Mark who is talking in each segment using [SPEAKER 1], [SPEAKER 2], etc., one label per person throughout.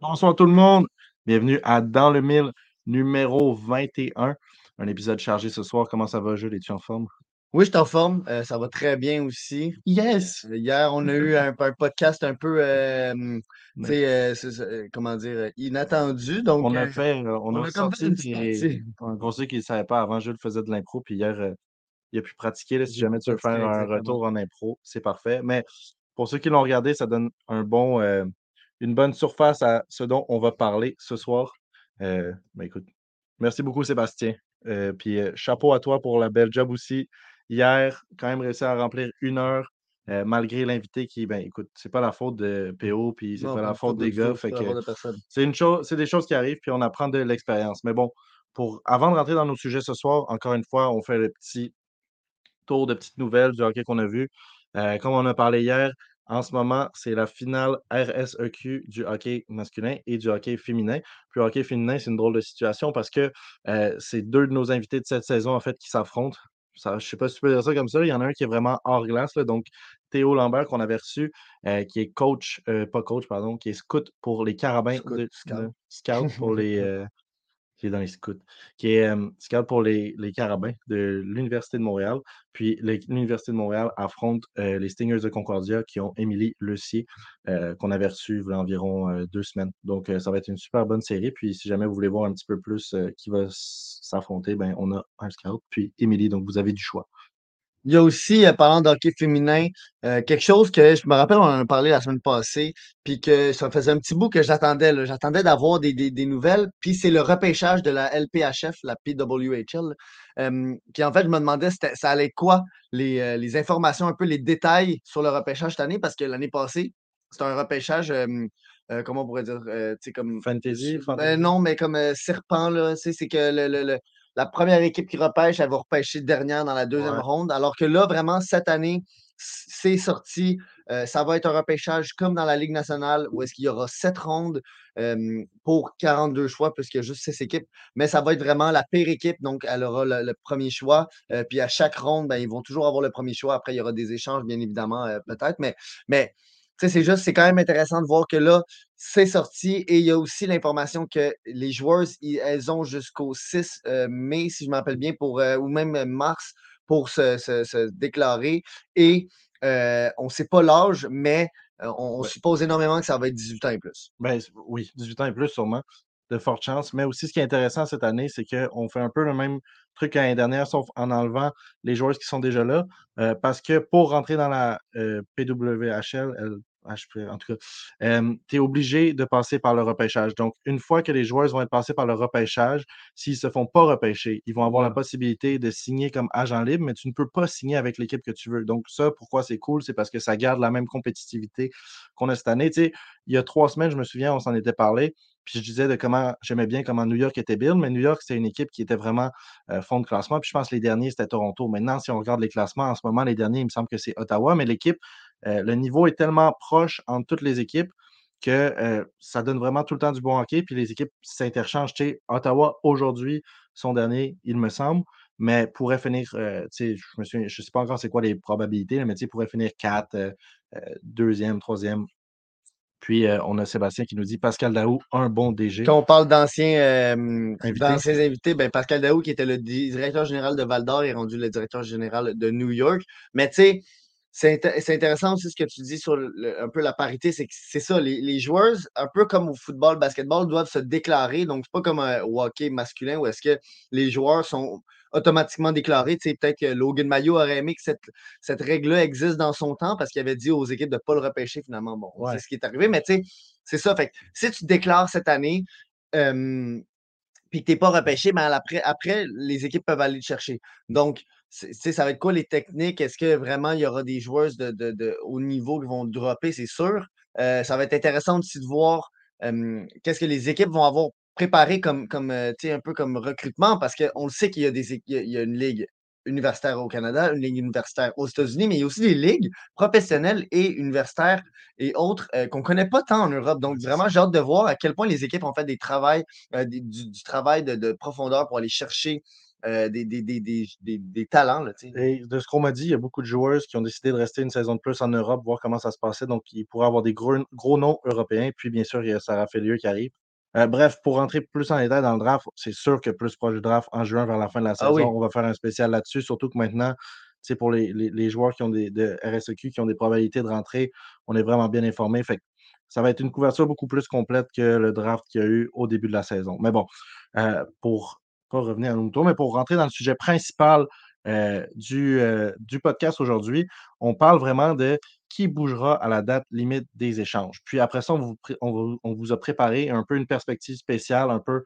[SPEAKER 1] Bonsoir tout le monde. Bienvenue à Dans le Mille numéro 21. Un épisode chargé ce soir. Comment ça va, Jules? Es-tu en forme?
[SPEAKER 2] Oui, je suis en forme. Euh, ça va très bien aussi.
[SPEAKER 1] Yes!
[SPEAKER 2] Euh, Hier, on a eu un, un podcast un peu, euh, tu
[SPEAKER 1] Ouais.
[SPEAKER 2] sais, euh, comment dire, inattendu. Donc,
[SPEAKER 1] On a fait, on
[SPEAKER 2] on
[SPEAKER 1] a
[SPEAKER 2] a
[SPEAKER 1] sorti
[SPEAKER 2] fait une petite
[SPEAKER 1] des.
[SPEAKER 2] partie.
[SPEAKER 1] Pour ceux qui ne savaient pas, avant, Jules faisait de l'impro, puis hier, il a pu pratiquer. là, si jamais tu veux faire un
[SPEAKER 2] exactement.
[SPEAKER 1] retour en impro, c'est parfait. Mais pour ceux qui l'ont regardé, ça donne un bon, une bonne surface à ce dont on va parler ce soir. Ben écoute, merci beaucoup, Sébastien. Puis chapeau à toi pour la belle job aussi. Hier, quand même réussi à remplir une heure, euh, malgré l'invité qui, ben écoute, c'est pas la faute de PO, puis c'est pas la faute des gars. Fait
[SPEAKER 2] C'est
[SPEAKER 1] que une chose, c'est des choses qui arrivent, puis on apprend de l'expérience. Mais bon, pour avant de rentrer dans nos sujets ce soir, encore une fois, on fait le petit tour de petites nouvelles du hockey qu'on a vu. Euh, comme on a parlé hier, en ce moment, c'est la finale RSEQ du hockey masculin et du hockey féminin. Puis le hockey féminin, c'est une drôle de situation parce que euh, c'est deux de nos invités de cette saison, en fait, qui s'affrontent. Ça, je ne sais pas si tu peux dire ça comme ça. Il y en a un qui est vraiment hors glace, là, donc Théo Lambert qu'on avait reçu, euh, qui est coach, euh, pas coach, pardon, qui est scout pour les carabins
[SPEAKER 2] Scout,
[SPEAKER 1] de,
[SPEAKER 2] scout.
[SPEAKER 1] de- scout pour les, euh, qui est dans les scouts, qui est euh, scout pour les, les Carabins de l'Université de Montréal. Puis l'Université de Montréal affronte les Stingers de Concordia qui ont Émilie Lecier, euh, qu'on avait reçu il y a environ deux semaines. Donc ça va être une super bonne série. Puis si jamais vous voulez voir un petit peu plus qui va s'affronter, ben, on a un scout, puis Émilie. Donc vous avez du choix.
[SPEAKER 2] Il y a aussi, euh, parlant de hockey féminin, euh, quelque chose que je me rappelle, on en a parlé la semaine passée, puis que ça faisait un petit bout que j'attendais. là. J'attendais d'avoir des, des, des nouvelles, puis c'est le repêchage de la LPHF, la PWHL, euh, qui en fait, je me demandais ça allait être quoi les, euh, les informations, un peu les détails sur le repêchage cette année, parce que l'année passée, c'était un repêchage, euh, comment on pourrait dire, euh, tu sais, comme
[SPEAKER 1] Fantasy,
[SPEAKER 2] ben
[SPEAKER 1] fantasy.
[SPEAKER 2] non, mais comme serpent, là, tu sais, c'est que le, le- le- la première équipe qui repêche, elle va repêcher dernière dans la deuxième
[SPEAKER 1] Ouais.
[SPEAKER 2] ronde. Alors que là, vraiment, cette année, c'est sorti. euh, ça va être un repêchage comme dans la Ligue nationale, où est-ce qu'il y aura sept rondes euh, pour 42 choix, puisqu'il y a juste six équipes. Mais ça va être vraiment la pire équipe, donc elle aura le, le premier choix. euh, puis à chaque ronde, ben, ils vont toujours avoir le premier choix. Après, il y aura des échanges, bien évidemment, euh, peut-être. Mais, c'est juste, c'est quand même intéressant de voir que là, c'est sorti et il y a aussi l'information que les joueuses, ils- elles ont jusqu'au 6 euh, mai, si je m'appelle bien, pour, euh, ou même euh, mars, pour se, se- se déclarer. Et euh, on ne sait pas l'âge, mais on, on
[SPEAKER 1] Ouais.
[SPEAKER 2] suppose énormément que ça va être 18 ans et plus.
[SPEAKER 1] Ben, oui, 18 ans et plus sûrement, de fortes chances. Mais aussi, ce qui est intéressant cette année, c'est qu'on fait un peu le même truc qu'année dernière, sauf en enlevant les joueurs qui sont déjà là. euh, parce que pour rentrer dans la euh, PWHL, elle- HP, en tout cas, tu es obligé de passer par le repêchage. Donc, une fois que les joueurs vont être passés par le repêchage, s'ils ne se font pas repêcher, ils vont avoir la possibilité de signer comme agent libre, mais tu ne peux pas signer avec l'équipe que tu veux. Donc, ça, pourquoi c'est cool, c'est parce que ça garde la même compétitivité qu'on a cette année. Tu sais, il y a trois semaines, je me souviens, on s'en était parlé. Puis je disais de comment j'aimais bien comment New York était build, mais New York, c'était une équipe qui était vraiment euh, fond de classement. Puis je pense que les derniers, c'était Toronto. Maintenant, si on regarde les classements, en ce moment, les derniers, il me semble que c'est Ottawa, mais l'équipe, euh, le niveau est tellement proche entre toutes les équipes que euh, ça donne vraiment tout le temps du bon hockey. Puis les équipes s'interchangent. Ottawa, aujourd'hui, son dernier, il me semble, mais pourrait finir, euh, je ne sais pas encore c'est quoi les probabilités, mais pourrait finir 4, deuxième, troisième. Puis on a Sébastien qui nous dit Pascal Daou, un bon DG.
[SPEAKER 2] Quand on parle d'anciens
[SPEAKER 1] Invité.
[SPEAKER 2] d'anciens invités, ben Pascal Daou, qui était le di- directeur général de Val d'Or, est rendu le directeur général de New York. Mais tu sais, c'est inté- c'est intéressant aussi ce que tu dis sur le- le- un peu la parité. C'est c'est ça, les, les joueurs, un peu comme au football, basketball, doivent se déclarer. Donc, c'est pas comme un, au hockey masculin où est-ce que les joueurs sont automatiquement déclarés. Tu sais, peut-être que Logan Mayo aurait aimé que cette, cette règle-là existe dans son temps parce qu'il avait dit aux équipes de ne pas le repêcher finalement. Bon,
[SPEAKER 1] Ouais.
[SPEAKER 2] c'est ce qui est arrivé, mais tu sais, c'est ça. Fait que si tu te déclares cette année, euh, puis que tu n'es pas repêché, ben après, après, les équipes peuvent aller te chercher. Donc, ça va être quoi les techniques? Est-ce que vraiment il y aura des joueuses de, haut niveau qui vont dropper? C'est sûr. Euh, ça va être intéressant aussi de voir qu'est-ce que les équipes vont avoir préparé comme, comme euh, un peu comme recrutement parce qu'on le sait qu'il y a des il y une ligue universitaire au Canada, une ligue universitaire aux États-Unis, mais il y a aussi des ligues professionnelles et universitaires et autres euh, qu'on ne connaît pas tant en Europe. Donc, vraiment, j'ai hâte de voir à quel point les équipes ont fait des travails, du, travail de, profondeur pour aller chercher euh, des, des, talents. Là,
[SPEAKER 1] et de ce qu'on m'a dit, il y a beaucoup de joueurs qui ont décidé de rester une saison de plus en Europe, voir comment ça se passait. Donc, ils pourraient avoir des gros, gros noms européens. Puis, bien sûr, il y a Sarah Felieux qui arrive. Euh, bref, pour rentrer plus en détail dans le draft, c'est sûr que plus proche du draft en juin vers la fin de la ah saison, on va faire un spécial là-dessus, surtout que maintenant, c'est pour les, joueurs qui ont des de RSEQ, qui ont des probabilités de rentrer, on est vraiment bien informés. Fait ça va être une couverture beaucoup plus complète que le draft qu'il y a eu au début de la saison. Mais bon, euh, pour pas revenir à nos tour, mais pour rentrer dans le sujet principal euh, du, du podcast aujourd'hui, on parle vraiment de qui bougera à la date limite des échanges. Puis après ça, on vous, a préparé un peu une perspective spéciale, un peu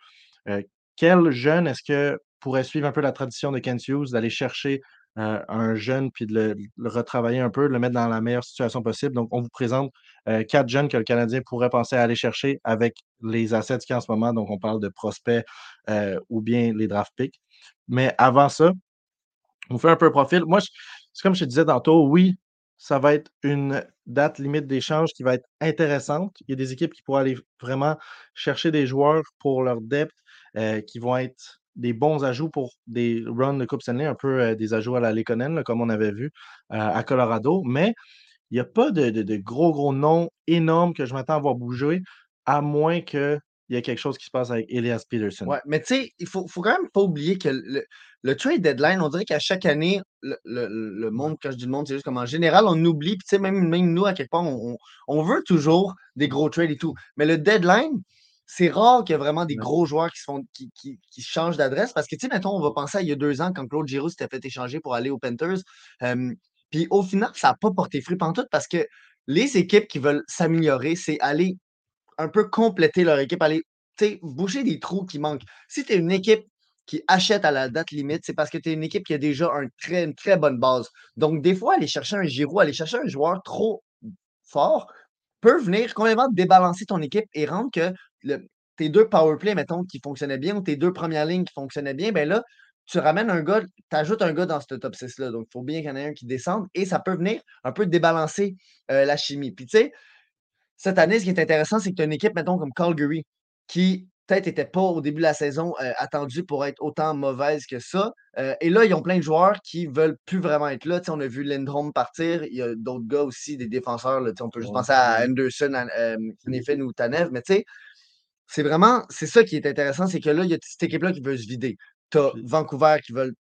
[SPEAKER 1] euh, quel jeune est-ce que pourrait suivre un peu la tradition de Kent Hughes, d'aller chercher euh, un jeune puis de le, retravailler un peu, de le mettre dans la meilleure situation possible. Donc, on vous présente euh, quatre jeunes que le Canadien pourrait penser à aller chercher avec les assets qu'il y a en ce moment. Donc, on parle de prospects ou bien les draft picks. Mais avant ça, on fait un peu profil. Moi, c'est comme je te disais tantôt, oui, ça va être une date limite d'échange qui va être intéressante. Il y a des équipes qui pourront aller vraiment chercher des joueurs pour leur depth euh, qui vont être des bons ajouts pour des runs de Coupe Stanley, un peu euh, des ajouts à la Lekonen, comme on avait vu euh, à Colorado. Mais il n'y a pas de, gros, gros noms énormes que je m'attends à voir bouger, à moins qu'il y ait quelque chose qui se passe avec Elias Peterson.
[SPEAKER 2] Ouais, mais tu sais, il faut, faut quand même pas oublier que le, le trade deadline, on dirait qu'à chaque année, le, monde, quand je dis le monde, c'est juste comme en général, on oublie, puis tu sais, même, même nous, à quelque part, on, veut toujours des gros trades et tout. Mais le deadline, c'est rare qu'il y ait vraiment des gros joueurs qui, changent d'adresse parce que, tu sais, mettons, on va penser à il y a deux ans quand Claude Giroux s'était fait échanger pour aller aux Panthers. puis au final, ça n'a pas porté fruit tout parce que les équipes qui veulent s'améliorer, c'est aller un peu compléter leur équipe, aller boucher des trous qui manquent. Si tu es une équipe qui achète à la date limite, c'est parce que tu es une équipe qui a déjà un très, une très bonne base. Donc, des fois, aller chercher un Giroud, aller chercher un joueur trop fort peut venir complètement débalancer ton équipe et rendre que tes deux powerplay, mettons, qui fonctionnaient bien, ou tes deux premières lignes qui fonctionnaient bien, ben là, tu ramènes un gars, tu ajoutes un gars dans ce top 6-là. Donc, il faut bien qu'il y en ait un qui descende et ça peut venir un peu débalancer euh, la chimie. Puis, tu sais, cette année, ce qui est intéressant, c'est que tu as une équipe, mettons, comme Calgary, qui peut-être n'était pas au début de la saison euh, attendu pour être autant mauvaise que ça. Euh, et là, ils ont plein de joueurs qui veulent plus vraiment être là. on a vu Lindholm partir. Il y a d'autres gars aussi, des défenseurs. Là, on peut juste penser à Anderson, à, euh, ou Tanev. Mais tu sais, c'est vraiment, c'est ça qui est intéressant, c'est que là, il y a cette équipe-là qui veut se vider. Tu as Vancouver qui veulent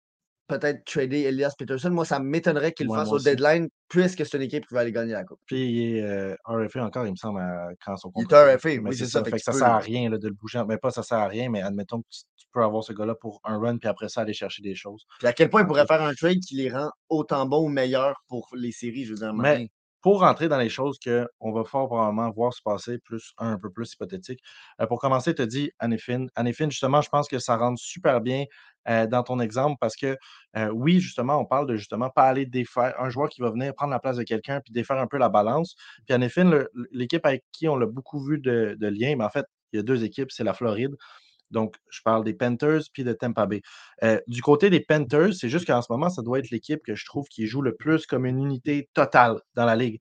[SPEAKER 2] peut-être trader Elias Peterson. Moi, ça m'étonnerait qu'il le fasse au deadline, puisque c'est une équipe qui va aller gagner la Coupe.
[SPEAKER 1] Puis il est euh, RFA encore, il me semble, quand son
[SPEAKER 2] contrat. Il est RFA, oui, c'est ça.
[SPEAKER 1] ça. Fait que ça sert à rien de le bouger. Mais pas ça sert à rien, mais admettons que tu peux avoir ce gars-là pour un run, puis après ça, aller chercher des choses.
[SPEAKER 2] Puis à quel point il pourrait faire un trade qui les rend autant bons ou meilleurs pour les séries, je veux dire.
[SPEAKER 1] Mais pour rentrer dans les choses qu'on va fort probablement voir se passer, plus un, peu plus hypothétique. Euh, pour commencer, tu dit Anifin. Anifin, justement, je pense que ça rentre super bien euh, dans ton exemple parce que euh, oui, justement, on parle de justement pas aller défaire un joueur qui va venir prendre la place de quelqu'un puis défaire un peu la balance. Puis Anifin, l'équipe avec qui on l'a beaucoup vu de, de liens, mais en fait, il y a deux équipes, c'est la Floride. Donc, je parle des Panthers puis de Tampa Bay. Euh, du côté des Panthers, c'est juste qu'en ce moment, ça doit être l'équipe que je trouve qui joue le plus comme une unité totale dans la ligue.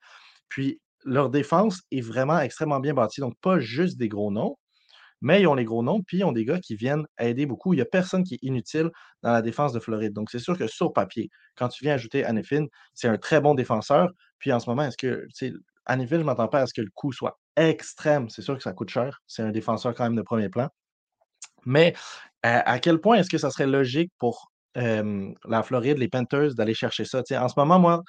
[SPEAKER 1] Puis, leur défense est vraiment extrêmement bien bâtie. Donc, pas juste des gros noms, mais ils ont les gros noms, puis ils ont des gars qui viennent aider beaucoup. Il n'y a personne qui est inutile dans la défense de Floride. Donc, c'est sûr que sur papier, quand tu viens ajouter Anifin, c'est un très bon défenseur. Puis en ce moment, est-ce que, sais, je ne m'entends pas à ce que le coût soit extrême. C'est sûr que ça coûte cher. C'est un défenseur quand même de premier plan. Mais à quel point est-ce que ça serait logique pour la Floride, les Panthers, d'aller chercher ça? en ce moment, moi,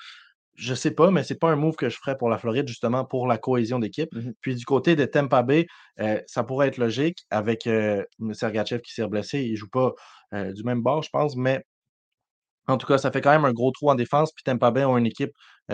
[SPEAKER 1] je ne sais pas, mais ce n'est pas un move que je ferais pour la Floride, justement, pour la cohésion d'équipe. Mmh Puis du côté de Tampa Bay, ça pourrait être logique avec euh, Sergachev qui s'est blessé. Il ne joue pas du même bord, je pense, mais en tout cas, ça fait quand même un gros trou en défense. Puis Tampa Bay ont une équipe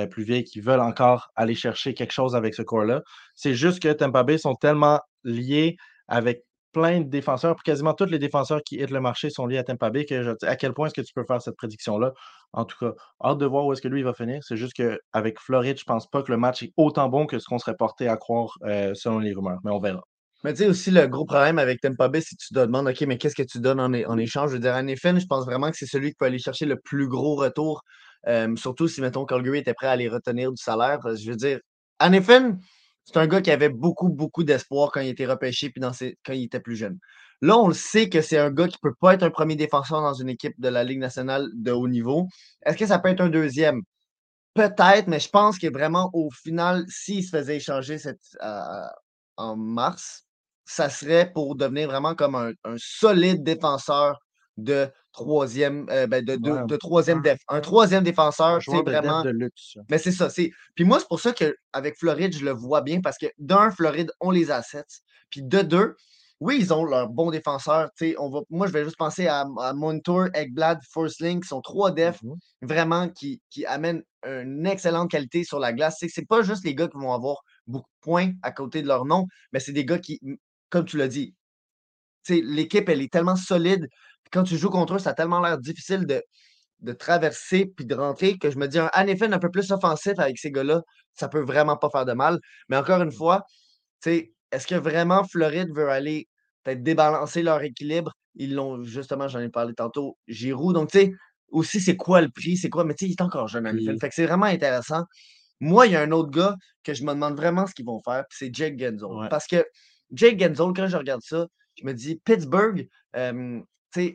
[SPEAKER 1] plus vieille qui veulent encore aller chercher quelque chose avec ce corps-là. C'est juste que Tampa Bay sont tellement liés avec plein de défenseurs, quasiment tous les défenseurs qui hittent le marché sont liés à Tampa Bay. À quel point est-ce que tu peux faire cette prédiction-là? En tout cas, hâte de voir où est-ce que lui va finir. C'est juste qu'avec Floride, je pense pas que le match est autant bon que ce qu'on serait porté à croire euh, selon les rumeurs, mais on verra.
[SPEAKER 2] Mais tu sais aussi le gros problème avec Tampa Bay, c'est que tu te demandes, OK, mais qu'est-ce que tu donnes en, en échange? Je veux dire, Anifin, je pense vraiment que c'est celui qui peut aller chercher le plus gros retour, euh, surtout si, mettons, Calgary était prêt à les retenir du salaire. Je veux dire, Anifin, c'est un gars qui avait beaucoup, beaucoup d'espoir quand il était repêché puis quand il était plus jeune. Là, on le sait que c'est un gars qui ne peut pas être un premier défenseur dans une équipe de la Ligue nationale de haut niveau. Est-ce que ça peut être un deuxième? Peut-être, mais je pense que vraiment, au final, s'il se faisait échanger euh, en mars, ça serait pour devenir vraiment comme un, solide défenseur de troisième, euh, ben, de, de, troisième def. Un troisième défenseur, c'est vraiment.
[SPEAKER 1] De luxe.
[SPEAKER 2] Mais c'est ça. Puis moi, c'est pour ça qu'avec Floride, je le vois bien parce que d'un, Floride ont les assets. Puis de deux, oui, ils ont leurs bons défenseurs. On va, moi, je vais juste penser à, à Montour, Eggblad, Link, qui sont trois defs mm-hmm. vraiment qui, qui amènent une excellente qualité sur la glace. C'est pas juste les gars qui vont avoir beaucoup de points à côté de leur nom, mais c'est des gars qui, comme tu l'as dit, l'équipe, elle est tellement solide. Quand tu joues contre eux, ça a tellement l'air difficile de, de traverser puis de rentrer que je me dis un Anifin un peu plus offensif avec ces gars-là, ça peut vraiment pas faire de mal. Mais encore une fois, est-ce que vraiment Floride veut aller peut-être débalancer leur équilibre? Ils l'ont, justement, j'en ai parlé tantôt, Giroud. Donc, tu sais, aussi, c'est quoi le prix? C'est quoi? Mais tu sais, il est encore jeune, Anifin. Fait que c'est vraiment intéressant. Moi, il y a un autre gars que je me demande vraiment ce qu'ils vont faire, c'est Jake Genzel. Parce que Jake Genzel, quand je regarde ça, je me dis Pittsburgh,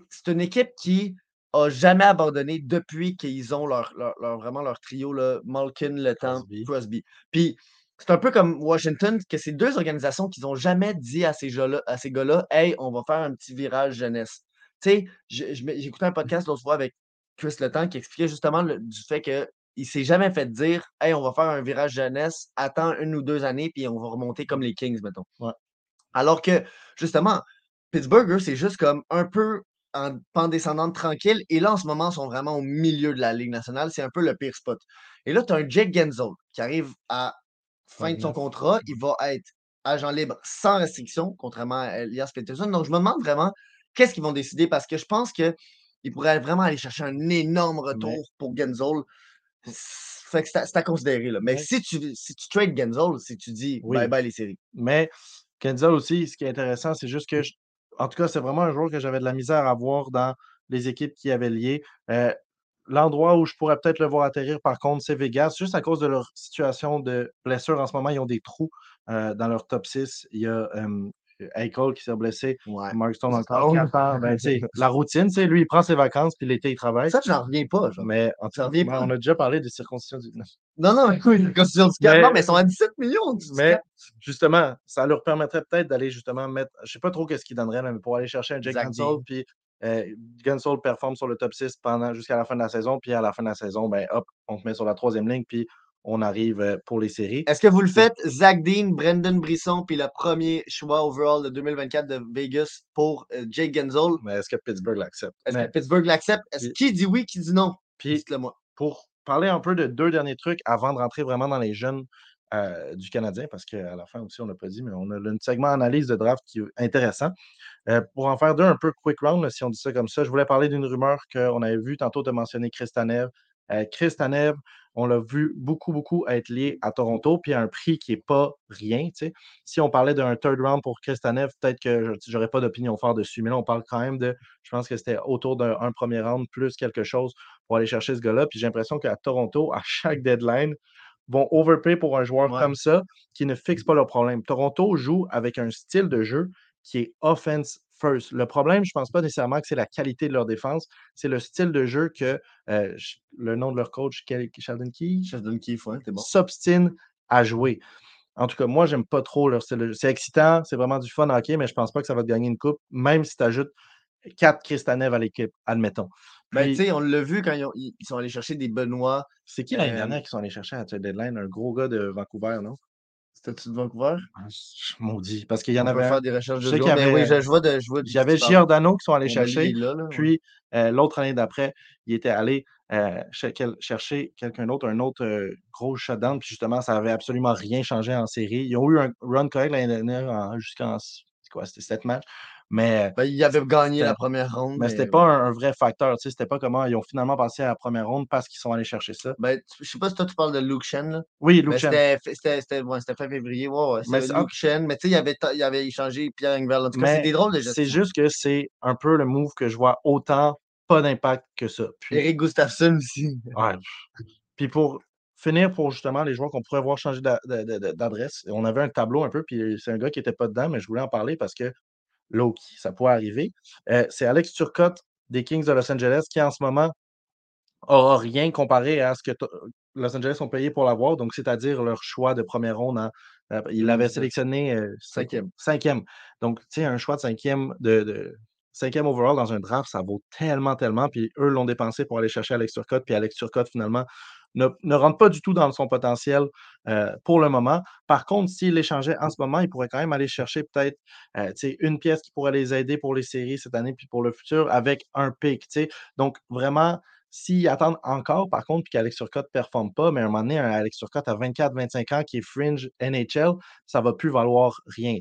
[SPEAKER 2] c'est une équipe qui a jamais abandonné depuis qu'ils ont leur, vraiment leur trio, là, Malkin, Le Temps, Crosby. Puis c'est un peu comme Washington, que c'est deux organisations qui n'ont jamais dit à ces, à ces gars-là Hey, on va faire un petit virage jeunesse. Tu sais, écouté un podcast l'autre fois avec Chris Le Temps qui expliquait justement du fait que il s'est jamais fait dire Hey, on va faire un virage jeunesse, attends une ou deux années, puis on va remonter comme les Kings, mettons. Alors que, justement, Pittsburgh, c'est juste comme un peu en pente descendante tranquille. Et là, en ce moment, ils sont vraiment au milieu de la Ligue nationale. C'est un peu le pire spot. Et là, tu as un Jake Genzel qui arrive à fin de son contrat. Il va être agent libre sans restriction, contrairement à Elias Peterson. Donc, je me demande vraiment qu'est-ce qu'ils vont décider? Parce que je pense qu'ils pourraient vraiment aller chercher un énorme retour pour Genzel. Fait que c'est à, considérer. Là. Mais si, tu, si tu trades Genzel, si tu dis bye bye les séries.
[SPEAKER 1] Mais Genzel aussi, ce qui est intéressant, c'est juste que, en tout cas, c'est vraiment un joueur que j'avais de la misère à voir dans les équipes qui avaient lié. Euh, l'endroit où je pourrais peut-être le voir atterrir, par contre, c'est Vegas, juste à cause de leur situation de blessure. En ce moment, ils ont des trous euh, dans leur top 6. Il y a Eichel qui s'est blessé, ouais. Mark Stone encore. Ben, la routine, lui, il prend ses vacances, puis l'été, il travaille.
[SPEAKER 2] Ça, j'en reviens pas.
[SPEAKER 1] Mais reviens pas. on a déjà parlé des circoncisions du.
[SPEAKER 2] Non, non, écoute, les circoncisions du cap, mais, non, mais ils sont à 17 millions.
[SPEAKER 1] mais justement, ça leur permettrait peut-être d'aller justement mettre. Je ne sais pas trop qu'est-ce qu'ils donneraient, mais pour aller chercher un Jake Gunsol, puis euh, Gunsol performe sur le top 6 pendant jusqu'à la fin de la saison, puis à la fin de la saison, ben hop, on te met sur la troisième ligne, puis on arrive euh, pour les séries.
[SPEAKER 2] Est-ce que vous le faites, Zach Dean, Brendan Brisson, puis le premier choix overall de 2024 de Vegas pour euh, Jake Genzel?
[SPEAKER 1] Mais est-ce que Pittsburgh l'accepte?
[SPEAKER 2] Est-ce que Pittsburgh l'accepte? Est-ce qui dit oui, qui dit non?
[SPEAKER 1] Puis, le moi. Pour parler un peu de deux derniers trucs avant de rentrer vraiment dans les jeunes euh, du Canadien, parce qu'à la fin aussi, on n'a pas dit, mais on a un segment analyse de draft qui est intéressant. pour en faire deux un peu quick round, si on dit ça comme ça, je voulais parler d'une rumeur qu'on avait vue tantôt de mentionner Chris Tanev. Chris Tanev, on l'a vu beaucoup, beaucoup être lié à Toronto, puis à un prix qui n'est pas rien. Si on parlait d'un third round pour Kristanev, peut-être que je n'aurais pas d'opinion forte dessus. Mais là, on parle quand même de, je pense que c'était autour d'un premier round plus quelque chose pour aller chercher ce gars-là. Puis j'ai l'impression qu'à Toronto, à chaque deadline, vont overpay pour un joueur comme ça qui ne fixe pas le problème. Toronto joue avec un style de jeu qui est offense le problème, je ne pense pas nécessairement que c'est la qualité de leur défense, c'est le style de jeu que euh, le nom de leur coach, Sheldon Key,
[SPEAKER 2] Sheldon Key, bon.
[SPEAKER 1] s'obstine à jouer. En tout cas, moi, j'aime pas trop leur style de jeu. C'est excitant, c'est vraiment du fun hockey, mais je ne pense pas que ça va te gagner une coupe, même si tu ajoutes quatre Kristanev à l'équipe, admettons.
[SPEAKER 2] Ben, on l'a vu quand ils, sont allés chercher des Benoît.
[SPEAKER 1] C'est qui l'année euh, dernière qui sont allés chercher à deadline? Un gros gars de Vancouver, non?
[SPEAKER 2] C'était-tu de Vancouver?
[SPEAKER 1] Ah, maudit. Parce qu'il y en avait.
[SPEAKER 2] faire des recherches de je sais avait, oui, je, vois de, je
[SPEAKER 1] Il y avait Giordano qui sont allés chercher. puis euh, l'autre année d'après, il était allé euh, chercher quelqu'un d'autre, un autre euh, gros shutdown. Puis justement, ça n'avait absolument rien changé en série. Ils ont eu un run correct l'année dernière jusqu'en. quoi? C'était sept matchs. Mais
[SPEAKER 2] Ben, il avait gagné la
[SPEAKER 1] c'était
[SPEAKER 2] première ronde,
[SPEAKER 1] mais c'était
[SPEAKER 2] mais
[SPEAKER 1] pas un un vrai facteur, tu sais, c'était pas comment ils ont finalement passé à la première ronde parce qu'ils sont allés chercher ça.
[SPEAKER 2] Ben, je sais pas si toi tu parles de Luke Shen, là?
[SPEAKER 1] Oui, Luke Shen.
[SPEAKER 2] c'était c'était c'était ouais, c'était fin février. Ouais,
[SPEAKER 1] Mais
[SPEAKER 2] c'était Luke Shen, mais tu sais, il avait il avait échangé Pierre Engvall. En tout cas, c'est des drôles de
[SPEAKER 1] c'est juste que c'est un peu le move que je vois autant pas d'impact que ça. Puis
[SPEAKER 2] Eric Gustafsson aussi.
[SPEAKER 1] ouais, puis pour finir pour justement les joueurs qu'on pourrait voir changer d'adresse, on avait un tableau un peu, puis c'est un gars qui était pas dedans, mais je voulais en parler parce que low-key, ça pourrait arriver. Heu, c'est Alex Turcotte des Kings de Los Angeles qui, en ce moment, aura rien comparé à ce que Los Angeles ont payé pour l'avoir, donc c'est-à-dire leur choix de 1re ronde en heu, ils l'avaient sélectionné, quoi?
[SPEAKER 2] 5e.
[SPEAKER 1] 5e. Donc, tu sais, un choix de 5e de de 5e overall dans un draft, ça vaut tellement, tellement, puis eux l'ont dépensé pour aller chercher Alex Turcotte, puis Alex Turcotte, finalement, ne ne rentre pas du tout dans son potentiel, heu, pour le moment. Par contre, s'ils l'échangeaient en ce moment, ils pourraient quand même aller chercher peut-être, sais, une pièce qui pourrait les aider pour les séries cette année puis pour le futur avec un sais. Donc vraiment, s'ils attendent encore, par contre, puis qu'Alex Turcotte performe pas, mais à un moment donné, un Alex Turcotte à 24-25 ans qui est fringe NHL, ça va plus valoir rien.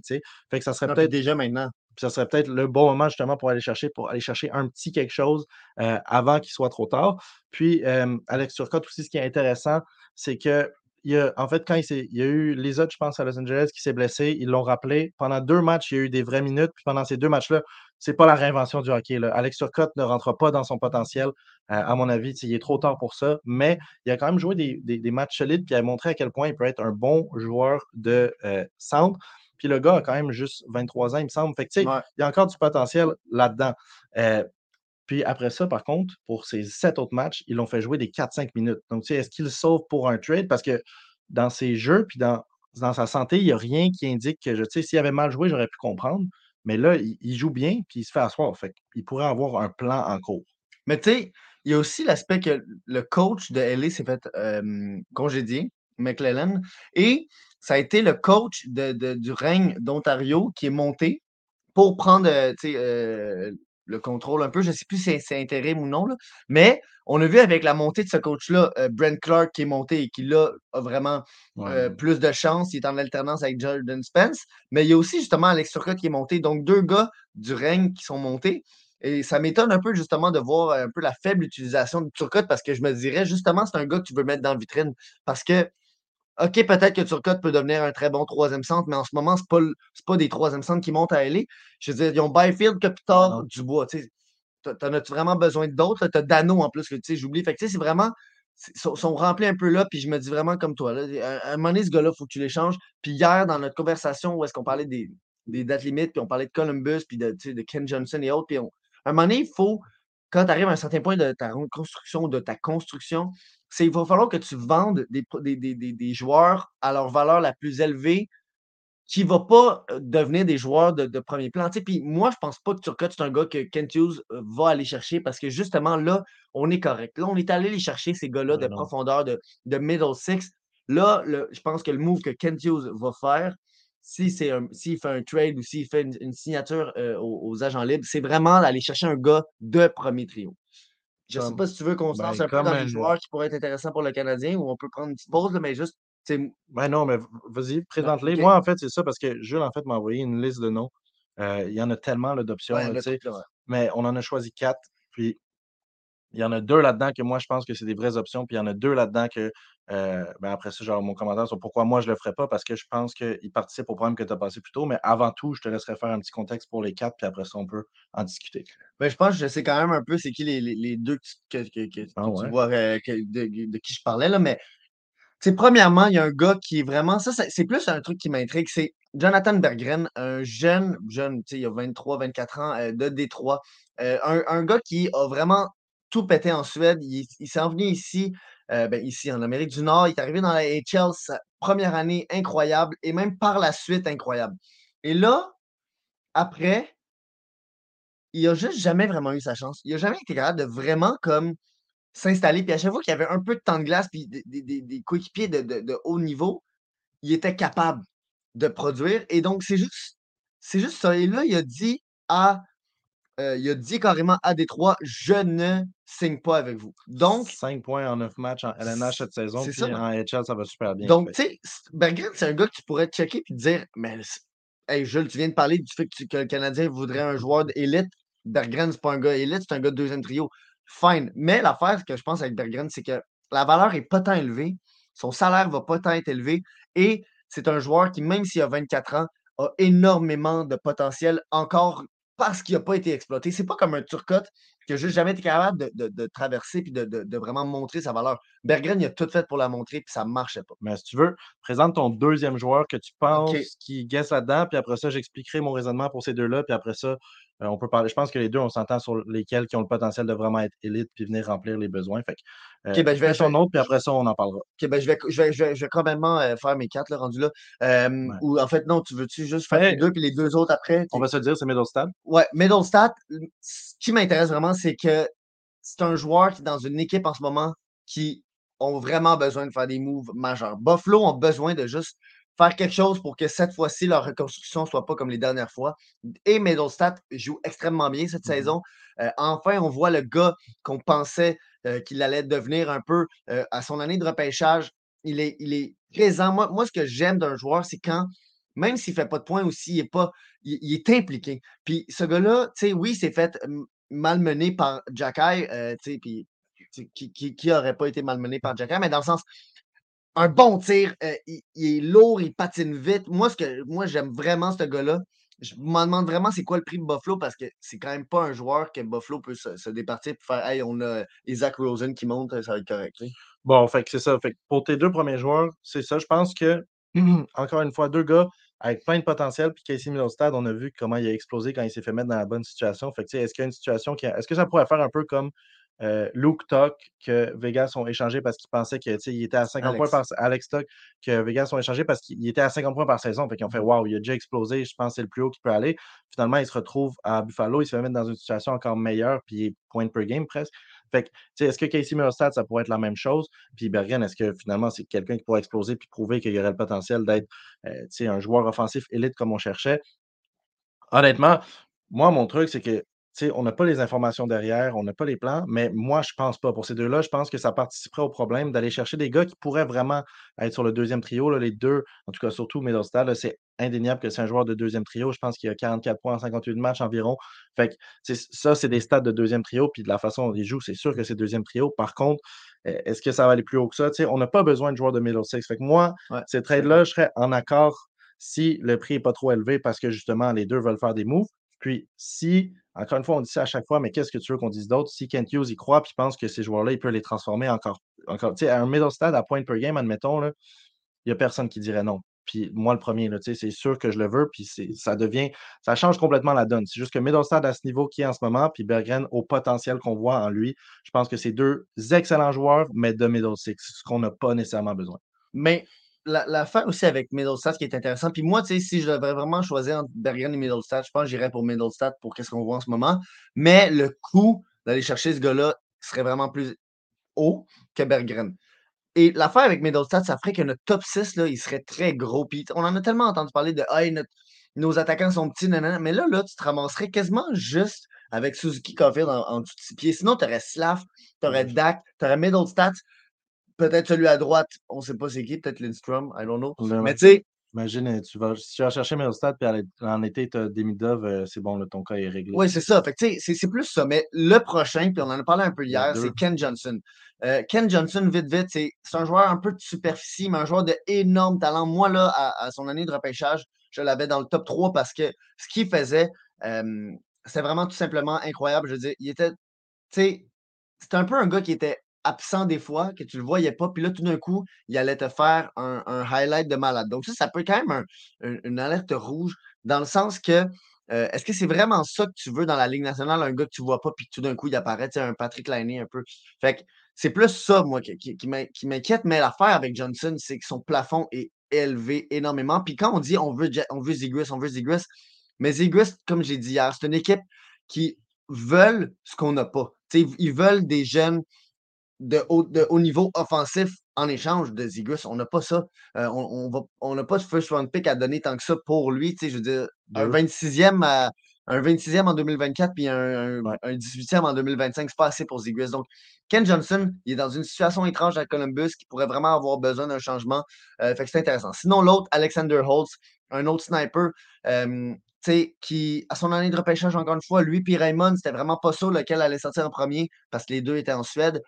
[SPEAKER 1] Fait que ça serait peut-être
[SPEAKER 2] déjà maintenant.
[SPEAKER 1] Puis ça serait peut-être le bon moment justement pour aller chercher pour aller chercher un petit quelque chose, heu, avant qu'il soit trop tard. Puis, Alex Turcotte aussi, ce qui est intéressant, c'est qu'il y a en fait, quand il il y a eu Lizotte, je pense, à Los Angeles qui s'est blessé, ils l'ont rappelé. Pendant 2 matchs, il y a eu des vraies minutes, puis pendant ces 2 matchs-là, c'est pas la réinvention du hockey. Alex Turcotte ne rentre pas dans son potentiel, heu, à mon avis, il est trop tard pour ça, mais il a quand même joué des des matchs solides, puis il a montré à quel point il peut être un bon joueur de, heu, centre. Puis le gars a quand même juste 23 ans, il me semble. Fait que, tu sais,
[SPEAKER 2] Ouais.
[SPEAKER 1] il y a encore du potentiel là-dedans. Heu, puis après ça, par contre, pour ces 7 autres matchs, ils l'ont fait jouer des 4-5 minutes. Donc, tu sais, est-ce qu'il sauve pour un trade? Parce que dans ses jeux, puis dans dans sa santé, il y a rien qui indique que je tu sais, s'il avait mal joué, j'aurais pu comprendre, mais là, il il joue bien, puis il se fait asseoir. Fait qu'il pourrait avoir un plan en cours.
[SPEAKER 2] Mais tu sais, il y a aussi l'aspect que le coach de LA s'est fait, hem, congédier, McLellan et ça a été le coach de de du règne d'Ontario qui est monté pour prendre, sais, heu, le contrôle un peu. Je sais plus si c'est intérim ou non, là, mais on a vu avec la montée de ce coach-là, heu, Brent Clark qui est monté et qui là, a vraiment,
[SPEAKER 1] Ouais,
[SPEAKER 2] plus de chance. Il est en alternance avec Jordan Spence, mais il y a aussi justement Alex Turcotte qui est monté. Donc 2 gars du règne qui sont montés et ça m'étonne un peu justement de voir un peu la faible utilisation de Turcotte parce que je me dirais justement c'est un gars que tu veux mettre dans la vitrine parce que OK, peut-être que Turcotte peut devenir un très bon 3e centre, mais en ce moment, c'est pas l c'est pas des 3e centres qui montent à LA. Je veux dire, ils ont Byfield,
[SPEAKER 1] non.
[SPEAKER 2] Dubois, tu sais. Tu as tu en as-tu vraiment besoin d'autres? Tu as Danault en plus que, tu sais, j'oublie. Fait que, tu sais, c'est vraiment sont sont remplis un peu là, puis je me dis vraiment comme toi, là, à un moment donné, ce gars-là, il faut que tu l'échanges. Puis hier, dans notre conversation où est-ce qu'on parlait des des dates limites, puis on parlait de Columbus, puis de, Ken Johnson et autres, puis on à un moment donné, il faut, quand tu arrives à un certain point de ta reconstruction, de ta construction, c'est il va falloir que tu vendes des des des des des joueurs à leur valeur la plus élevée qui va pas, heu, devenir des joueurs de de 1er plan? Puis moi, je pense pas que Turcotte, c'est un gars que Kent Hughes, heu, va aller chercher parce que justement là, on est correct. Là, on est allé les chercher ces gars-là de
[SPEAKER 1] Ben non.
[SPEAKER 2] profondeur, de de middle six. Là, le je pense que le move que Kent Hughes va faire, si c'est un s'il fait un trade ou s'il fait une une signature, heu, aux aux agents libres, c'est vraiment d'aller chercher un gars de 1er trio. Je sais
[SPEAKER 1] Comme
[SPEAKER 2] pas si tu veux qu'on se lance
[SPEAKER 1] ben,
[SPEAKER 2] un peu dans les joueurs qui pourraient être intéressants pour le Canadien ou on peut prendre une petite pause, mais juste, sais
[SPEAKER 1] Ben non, mais vas-y, présente-les. Moi, en fait, c'est ça parce que Jules, en fait, m'a envoyé une liste de noms. Heu, il y en a tellement d'options, sais,
[SPEAKER 2] ouais.
[SPEAKER 1] mais on en a choisi 4, puis il y en a 2 là-dedans que moi, je pense que c'est des vraies options, puis il y en a 2 là-dedans que, heu, ben, après ça, genre mon commentaire sur pourquoi moi je le ferais pas, parce que je pense qu'ils participent au problème que tu as passé plus tôt. Mais avant tout, je te laisserai faire un petit contexte pour les 4, puis après ça, on peut en discuter.
[SPEAKER 2] Ben, je pense que je sais quand même un peu c'est qui les les les 2 que
[SPEAKER 1] Ah
[SPEAKER 2] tu vois, de de qui je parlais là, mais premièrement, il y a un gars qui est vraiment ça, c'est plus un truc qui m'intrigue, c'est Jonathan Berggren, un jeune jeune, tu sais, il a 23-24 ans, heu, de Détroit. Un un gars qui a vraiment tout pété en Suède. Il il s'en ici, heu, ben, ici en Amérique du Nord. Il est arrivé dans la AHL, sa 1re année incroyable et même par la suite incroyable. Et là, après il a juste jamais vraiment eu sa chance. Il a jamais été capable de vraiment comme s'installer. Puis à chaque fois qu'il y avait un peu de temps de glace, puis des des des des coéquipiers de de de haut niveau, il était capable de produire et donc c'est juste c'est juste ça. Et là, il a dit à, heu, il a dit carrément à Détroit: «Je ne signe pas avec vous». Donc
[SPEAKER 1] 5 points en 9 matchs en LNH cette saison,
[SPEAKER 2] ça.
[SPEAKER 1] puis en AHL, ça va super bien.
[SPEAKER 2] Donc tu sais, Berggren, c'est un gars que tu pourrais checker puis te dire: «Mais hey, Jules, tu viens de parler du fait que, le Canadien voudrait un joueur d'élite. Berggren, c'est pas un gars élite, c'est un gars de deuxième trio. Fine. Mais l'affaire que je pense avec Berggren, c'est que la valeur est pas tant élevée. Son salaire va pas tant être élevé. Et c'est un joueur qui, même s'il a 24 ans, a énormément de potentiel encore parce qu'il n'a pas été exploité. C'est pas comme un Turcotte qui n'a juste jamais été capable de, traverser et de, vraiment montrer sa valeur. Berggren, il a tout fait pour la montrer puis ça ne marchait pas.
[SPEAKER 1] Mais si tu veux, présente ton deuxième joueur que tu penses qui guesse là-dedans, puis après ça, j'expliquerai mon raisonnement pour ces deux-là, puis après ça, euh, on peut parler. Je pense que les deux, on s'entend sur lesquels qui ont le potentiel de vraiment être élite puis venir remplir les besoins. Fait que, euh, ben, je vais son autre, puis après ça, on en parlera.
[SPEAKER 2] Ben, je vais, je vais, je vais, quand même euh, faire mes quatre, là, rendus là. Ou en fait, non, tu veux-tu juste faire les deux, puis les deux autres après?
[SPEAKER 1] On va se dire, c'est Middlestad.
[SPEAKER 2] Ouais, Middlestad, ce qui m'intéresse vraiment, c'est que c'est un joueur qui est dans une équipe en ce moment qui ont vraiment besoin de faire des moves majeurs. Buffalo ont besoin de juste faire quelque chose pour que cette fois-ci, leur reconstruction ne soit pas comme les dernières fois. Et Middlestat joue extrêmement bien cette mmh saison. Euh, enfin, on voit le gars qu'on pensait euh, qu'il allait devenir un peu euh, à son année de repêchage. Il est, il est présent. Moi, moi, ce que j'aime d'un joueur, c'est quand, même s'il ne fait pas de points aussi, il est, pas, il, est impliqué. Puis ce gars-là, tu sais, oui, c'est fait malmené par Jacky, tu sais, puis qui n'aurait pas été malmené par Jacky, mais dans le sens, un bon tir. Euh, il, est lourd, il patine vite. Moi, ce que moi j'aime vraiment ce gars-là. Je me demande vraiment c'est quoi le prix de Buffalo parce que c'est quand même pas un joueur que Buffalo peut se, départir pour faire Hey, on a Isaac Rosen qui monte, ça va être correct.
[SPEAKER 1] Bon, fait que c'est ça. Fait pour tes deux premiers joueurs, c'est ça. Je pense que, encore une fois, deux gars avec plein de potentiel. Puis Casey Middlestad, on a vu comment il a explosé quand il s'est fait mettre dans la bonne situation. Fait que, est-ce qu'il y a une situation qui. Est-ce que ça pourrait faire un peu comme euh, Luke Tuck que Vegas ont échangé parce qu'ils pensaient qu'il était à 50 points par Alex Tuck que Vegas ont échangé parce qu'il était à 50 points par saison. Fait qu'ils ont fait Waouh, il a déjà explosé, je pense que c'est le plus haut qu'il peut aller. Finalement, il se retrouve à Buffalo, il se fait mettre dans une situation encore meilleure, puis point per game presque. Fait que, est-ce que Casey Middlestad, ça pourrait être la même chose? Puis Bergen, est-ce que finalement, c'est quelqu'un qui pourrait exploser puis prouver qu'il y aurait le potentiel d'être euh, un joueur offensif élite comme on cherchait? Honnêtement, moi, mon truc, c'est que on n'a pas les informations derrière, on n'a pas les plans, mais moi, je pense pas. Pour ces deux-là, je pense que ça participerait au problème d'aller chercher des gars qui pourraient vraiment être sur le deuxième trio. Là, les deux, en tout cas, surtout Middlestad, c'est indéniable que c'est un joueur de deuxième trio. Je pense qu'il a 44 points en 58 matchs environ. Fait que ça, c'est des stats de deuxième trio, puis de la façon dont il joue, c'est sûr que c'est deuxième trio. Par contre, e, est-ce que ça va aller plus haut que ça? on n'a pas besoin de joueurs de middle six. Fait que moi, ces trades-là, je serais en accord si le prix n'est pas trop élevé parce que justement, les deux veulent faire des moves. Puis si encore une fois, on dit ça à chaque fois, mais qu'est-ce que tu veux qu'on dise d'autre? Si Kent Hughes y croit puis pense que ces joueurs-là, il peut les transformer encore. encore tu sais, à un middle stade à point per game, admettons, il n'y a personne qui dirait non. Puis moi, le premier, c'est sûr que je le veux, puis ça devient, ça change complètement la donne. C'est juste que Middlestad à ce niveau qui est en ce moment, puis Berggren au potentiel qu'on voit en lui, je pense que c'est deux excellents joueurs, mais de middle six, ce qu'on n'a pas nécessairement besoin.
[SPEAKER 2] Mais l'affaire aussi avec Middlestad qui est intéressant, puis moi, tu sais, si je devrais vraiment choisir entre Bergen et Middlestad, je pense que j'irais pour Middlestad pour qu'est-ce qu'on voit en ce moment. Mais le coût d'aller chercher ce gars-là serait vraiment plus haut que Berggren. Et l'affaire avec Middlestad, ça ferait que notre top 6, là, il serait très gros. Puis on en a tellement entendu parler de hey, nos attaquants sont petits, nanana. mais là, là, tu te ramasserais quasiment juste avec Suzuki Caulfield en, en dessous de six pieds. Sinon, tu aurais Slav, tu aurais Dak, tu aurais Middlestad. Peut-être celui à droite, on ne sait pas c'est qui, peut-être Lindstrom, I don't know. Mais tu sais.
[SPEAKER 1] Imagine, euh, tu vas, si tu vas chercher Middlestad, puis en été, tu as Demidov, euh, c'est bon, ton cas est réglé.
[SPEAKER 2] Oui, c'est ça. Fait c'est plus ça. Mais le prochain, puis on en a parlé un peu hier, c'est Ken Johnson. Euh, Ken Johnson, vite, vite, c'est un joueur un peu de superficie, mais un joueur d'énorme talent. Moi, là, à, son année de repêchage, je l'avais dans le top 3 parce que ce qu'il faisait, c'est vraiment tout simplement incroyable. Je veux dire, il était, tu sais, c'était un peu un gars qui était absent des fois, que tu le voyais pas, puis là, tout d'un coup, il allait te faire un, highlight de malade. Donc, ça, ça peut quand même un, une alerte rouge, dans le sens que euh, est-ce que c'est vraiment ça que tu veux dans la Ligue nationale, un gars que tu vois pas, puis tout d'un coup, il apparaît, tu sais, un Patrick Lainé un peu? Fait que c'est plus ça, moi, qui, qui, m'inquiète, mais l'affaire avec Johnson, c'est que son plafond est élevé énormément. Puis quand on dit on veut, on veut Zigris, on veut Zigris, mais Zigris, comme j'ai dit hier, c'est une équipe qui veulent ce qu'on n'a pas. ils veulent des jeunes de haut, de haut niveau offensif en échange de Zigus. On n'a pas ça. Euh, on n'a pas de first round pick à donner tant que ça pour lui. Je veux dire, un 26e, un 26e en 2024 puis un, 18e en 2025, c'est pas assez pour Zigus. Donc, Ken Johnson, il est dans une situation étrange à Columbus qui pourrait vraiment avoir besoin d'un changement. Euh, fait que c'est intéressant. Sinon, l'autre, Alexander Holtz, un autre sniper. qui, à son année de repêchage, encore une fois, lui puis Raymond, c'était vraiment pas ça lequel allait sortir en premier parce que les deux étaient en Suède.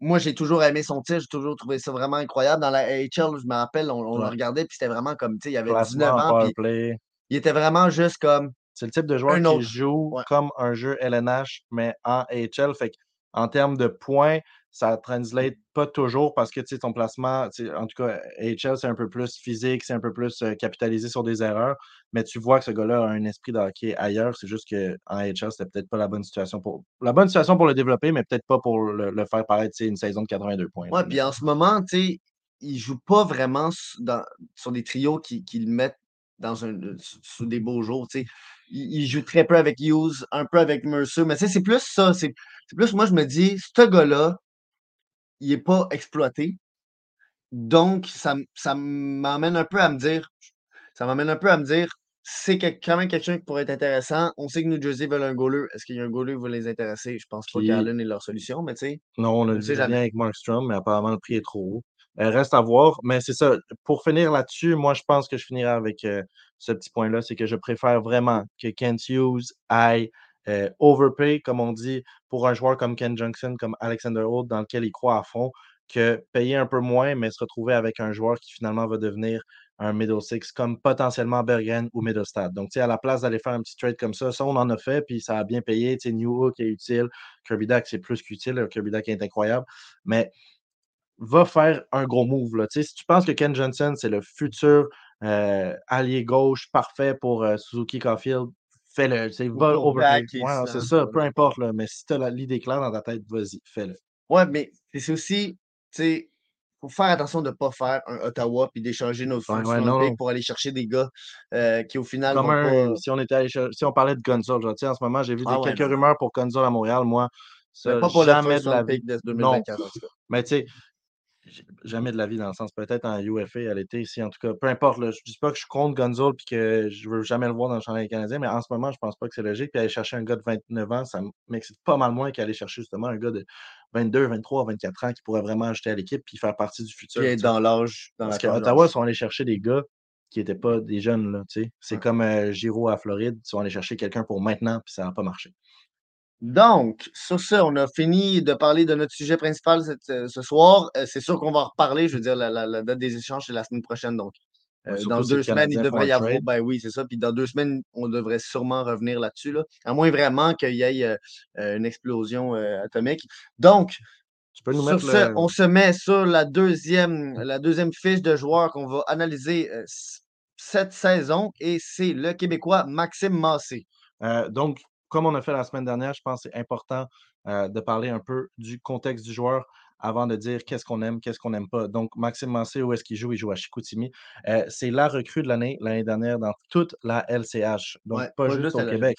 [SPEAKER 2] Moi, j'ai toujours aimé son tir, j'ai toujours trouvé ça vraiment incroyable. Dans la AHL, je me rappelle, on, le regardait, puis c'était vraiment comme, tu sais, il avait 19 ans. il était vraiment juste comme.
[SPEAKER 1] C'est le type de joueur qui joue comme un jeu LNH, mais en AHL. Fait en termes de points, ça translate pas toujours parce que ton placement, en tout cas, HL, c'est un peu plus physique, c'est un peu plus euh, capitalisé sur des erreurs, mais tu vois que ce gars-là a un esprit de hockey ailleurs. C'est juste qu'en HL, c'était peut-être pas la bonne situation pour la bonne situation pour le développer, mais peut-être pas pour le, faire paraître une saison de 82 points.
[SPEAKER 2] Ouais, puis en ce moment, tu sais, il joue pas vraiment sur des trios qui, le mettent dans un, sous des beaux jours. Il, il, joue très peu avec Hughes, un peu avec Mercer, mais c'est plus ça. C'est plus, moi, je me dis, ce gars-là, il n'est pas exploité. Donc, ça, ça m'amène un peu à me dire, ça m'amène un peu à me dire, c'est quand même quelqu'un qui pourrait être intéressant? On sait que New Jersey veut un goaler. Est-ce qu'il y a un goaler qui va les intéresser? Je pense pas qu'Allen est leur solution, mais tu sais.
[SPEAKER 1] Non, on a dit rien avec Markstrom, mais apparemment le prix est trop haut. Euh, reste à voir. Mais c'est ça. Pour finir là-dessus, moi, je pense que je finirai avec euh, ce petit point-là. C'est que je préfère vraiment que Kent Hughes aille euh, overpay, comme on dit, pour un joueur comme Ken Junction, comme Alexander Holt, dans lequel il croit à fond, que payer un peu moins, mais se retrouver avec un joueur qui finalement va devenir un middle six, comme potentiellement Bergen ou Middlestad. Donc, à la place d'aller faire un petit trade comme ça, ça, on en a fait, puis ça a bien payé. New Hook est utile, Kirby Duck, c'est plus qu'utile. Kirby Duck est incroyable. Mais va faire un gros move. Là. Si tu penses que Ken Johnson, c'est le futur euh, allié gauche parfait pour euh, Suzuki Caulfield, fais-le. C'est va c'est ça, peu importe. Là, mais si tu as l'idée claire dans ta tête, vas-y, fais-le.
[SPEAKER 2] Ouais, mais c'est aussi, tu sais, faut faire attention de ne pas faire un Ottawa puis d'échanger nos ouais, pour aller chercher des gars euh, qui, au final.
[SPEAKER 1] Comme si, on était si on parlait de Gonzalo, en ce moment, j'ai vu ah quelques rumeurs pour Gonzalo à Montréal. Moi,
[SPEAKER 2] ça, pas pour jamais de la vie. De 2024, non.
[SPEAKER 1] Mais tu sais, jamais de la vie dans le sens, peut-être en UFA à l'été ici, en tout cas, peu importe. je ne dis pas que je suis contre Gonzalo et que je ne veux jamais le voir dans le championnat canadien, mais en ce moment, je ne pense pas que c'est logique. Puis aller chercher un gars de 29 ans, ça m'excite pas mal moins qu'aller chercher justement un gars de 22, 23, 24 ans qui pourrait vraiment ajouter à l'équipe puis faire partie du futur.
[SPEAKER 2] Puis dans l'âge.
[SPEAKER 1] Parce qu'Ottawa, ils sont allés chercher des gars qui n'étaient pas des jeunes. C'est comme euh, Giro à Floride, ils sont allés chercher quelqu'un pour maintenant, puis ça n'a pas marché.
[SPEAKER 2] Donc, sur ce, on a fini de parler de notre sujet principal euh, ce soir. Euh, c'est sûr qu'on va en reparler. Je veux dire, la, date des échanges, c'est la semaine prochaine. Donc, euh, dans deux semaines, il devrait y avoir. Ben oui, c'est ça. Puis dans deux semaines, on devrait sûrement revenir là-dessus. Là, à moins vraiment qu'il y ait une explosion atomique. Donc, tu peux nous sur ce, on se met sur la deuxième, la deuxième fiche de joueurs qu'on va analyser cette saison. Et c'est le Québécois Maxime Massé.
[SPEAKER 1] donc, comme on a fait la semaine dernière, je pense que c'est important euh, de parler un peu du contexte du joueur avant de dire qu'est-ce qu'on aime, qu'est-ce qu'on n'aime pas. Donc, Maxime Massé, où est-ce qu'il joue? Il joue à Chicoutimi. Euh, c'est la recrue de l'année, l'année dernière, dans toute la LCH. Donc, pas, juste au Québec.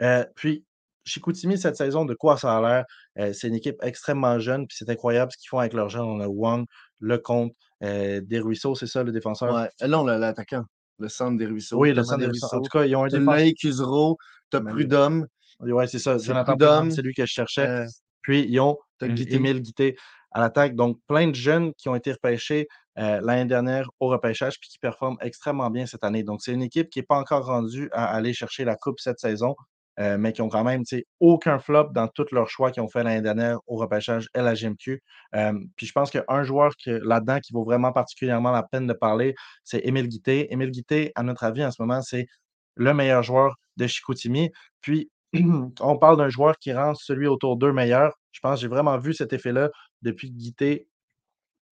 [SPEAKER 1] Euh, puis, Chicoutimi, cette saison, de quoi ça a l'air? c'est une équipe extrêmement jeune, puis c'est incroyable ce qu'ils font avec leur jeunes. On a Wang, Lecomte, Desruisseaux, c'est ça, le défenseur?
[SPEAKER 2] Ouais. Non, l'attaquant le centre des ruisseaux.
[SPEAKER 1] Oui, le centre des ruisseaux. En tout cas, ils ont un
[SPEAKER 2] défenseur. As Prud'homme.
[SPEAKER 1] Oui, c'est ça. Jonathan Prud'homme, c'est lui que je cherchais. Euh, Puis, ils ont Émile Guité à l'attaque. Donc, plein de jeunes qui ont été repêchés euh, l'année dernière au repêchage puis qui performent extrêmement bien cette année. Donc, c'est une équipe qui n'est pas encore rendue à aller chercher la Coupe cette saison, euh, mais qui ont quand même aucun flop dans tous leurs choix qu'ils ont fait l'année dernière au repêchage LHMQ. Euh, puis je pense qu'un joueur là-dedans qui vaut vraiment particulièrement la peine de parler, c'est Émile Guité. Émile Guité, à notre avis, en ce moment, c'est le meilleur joueur de Chicoutimi. Puis, on parle d'un joueur qui rend celui autour d'eux meilleur. Je pense j'ai vraiment vu cet effet-là depuis Guité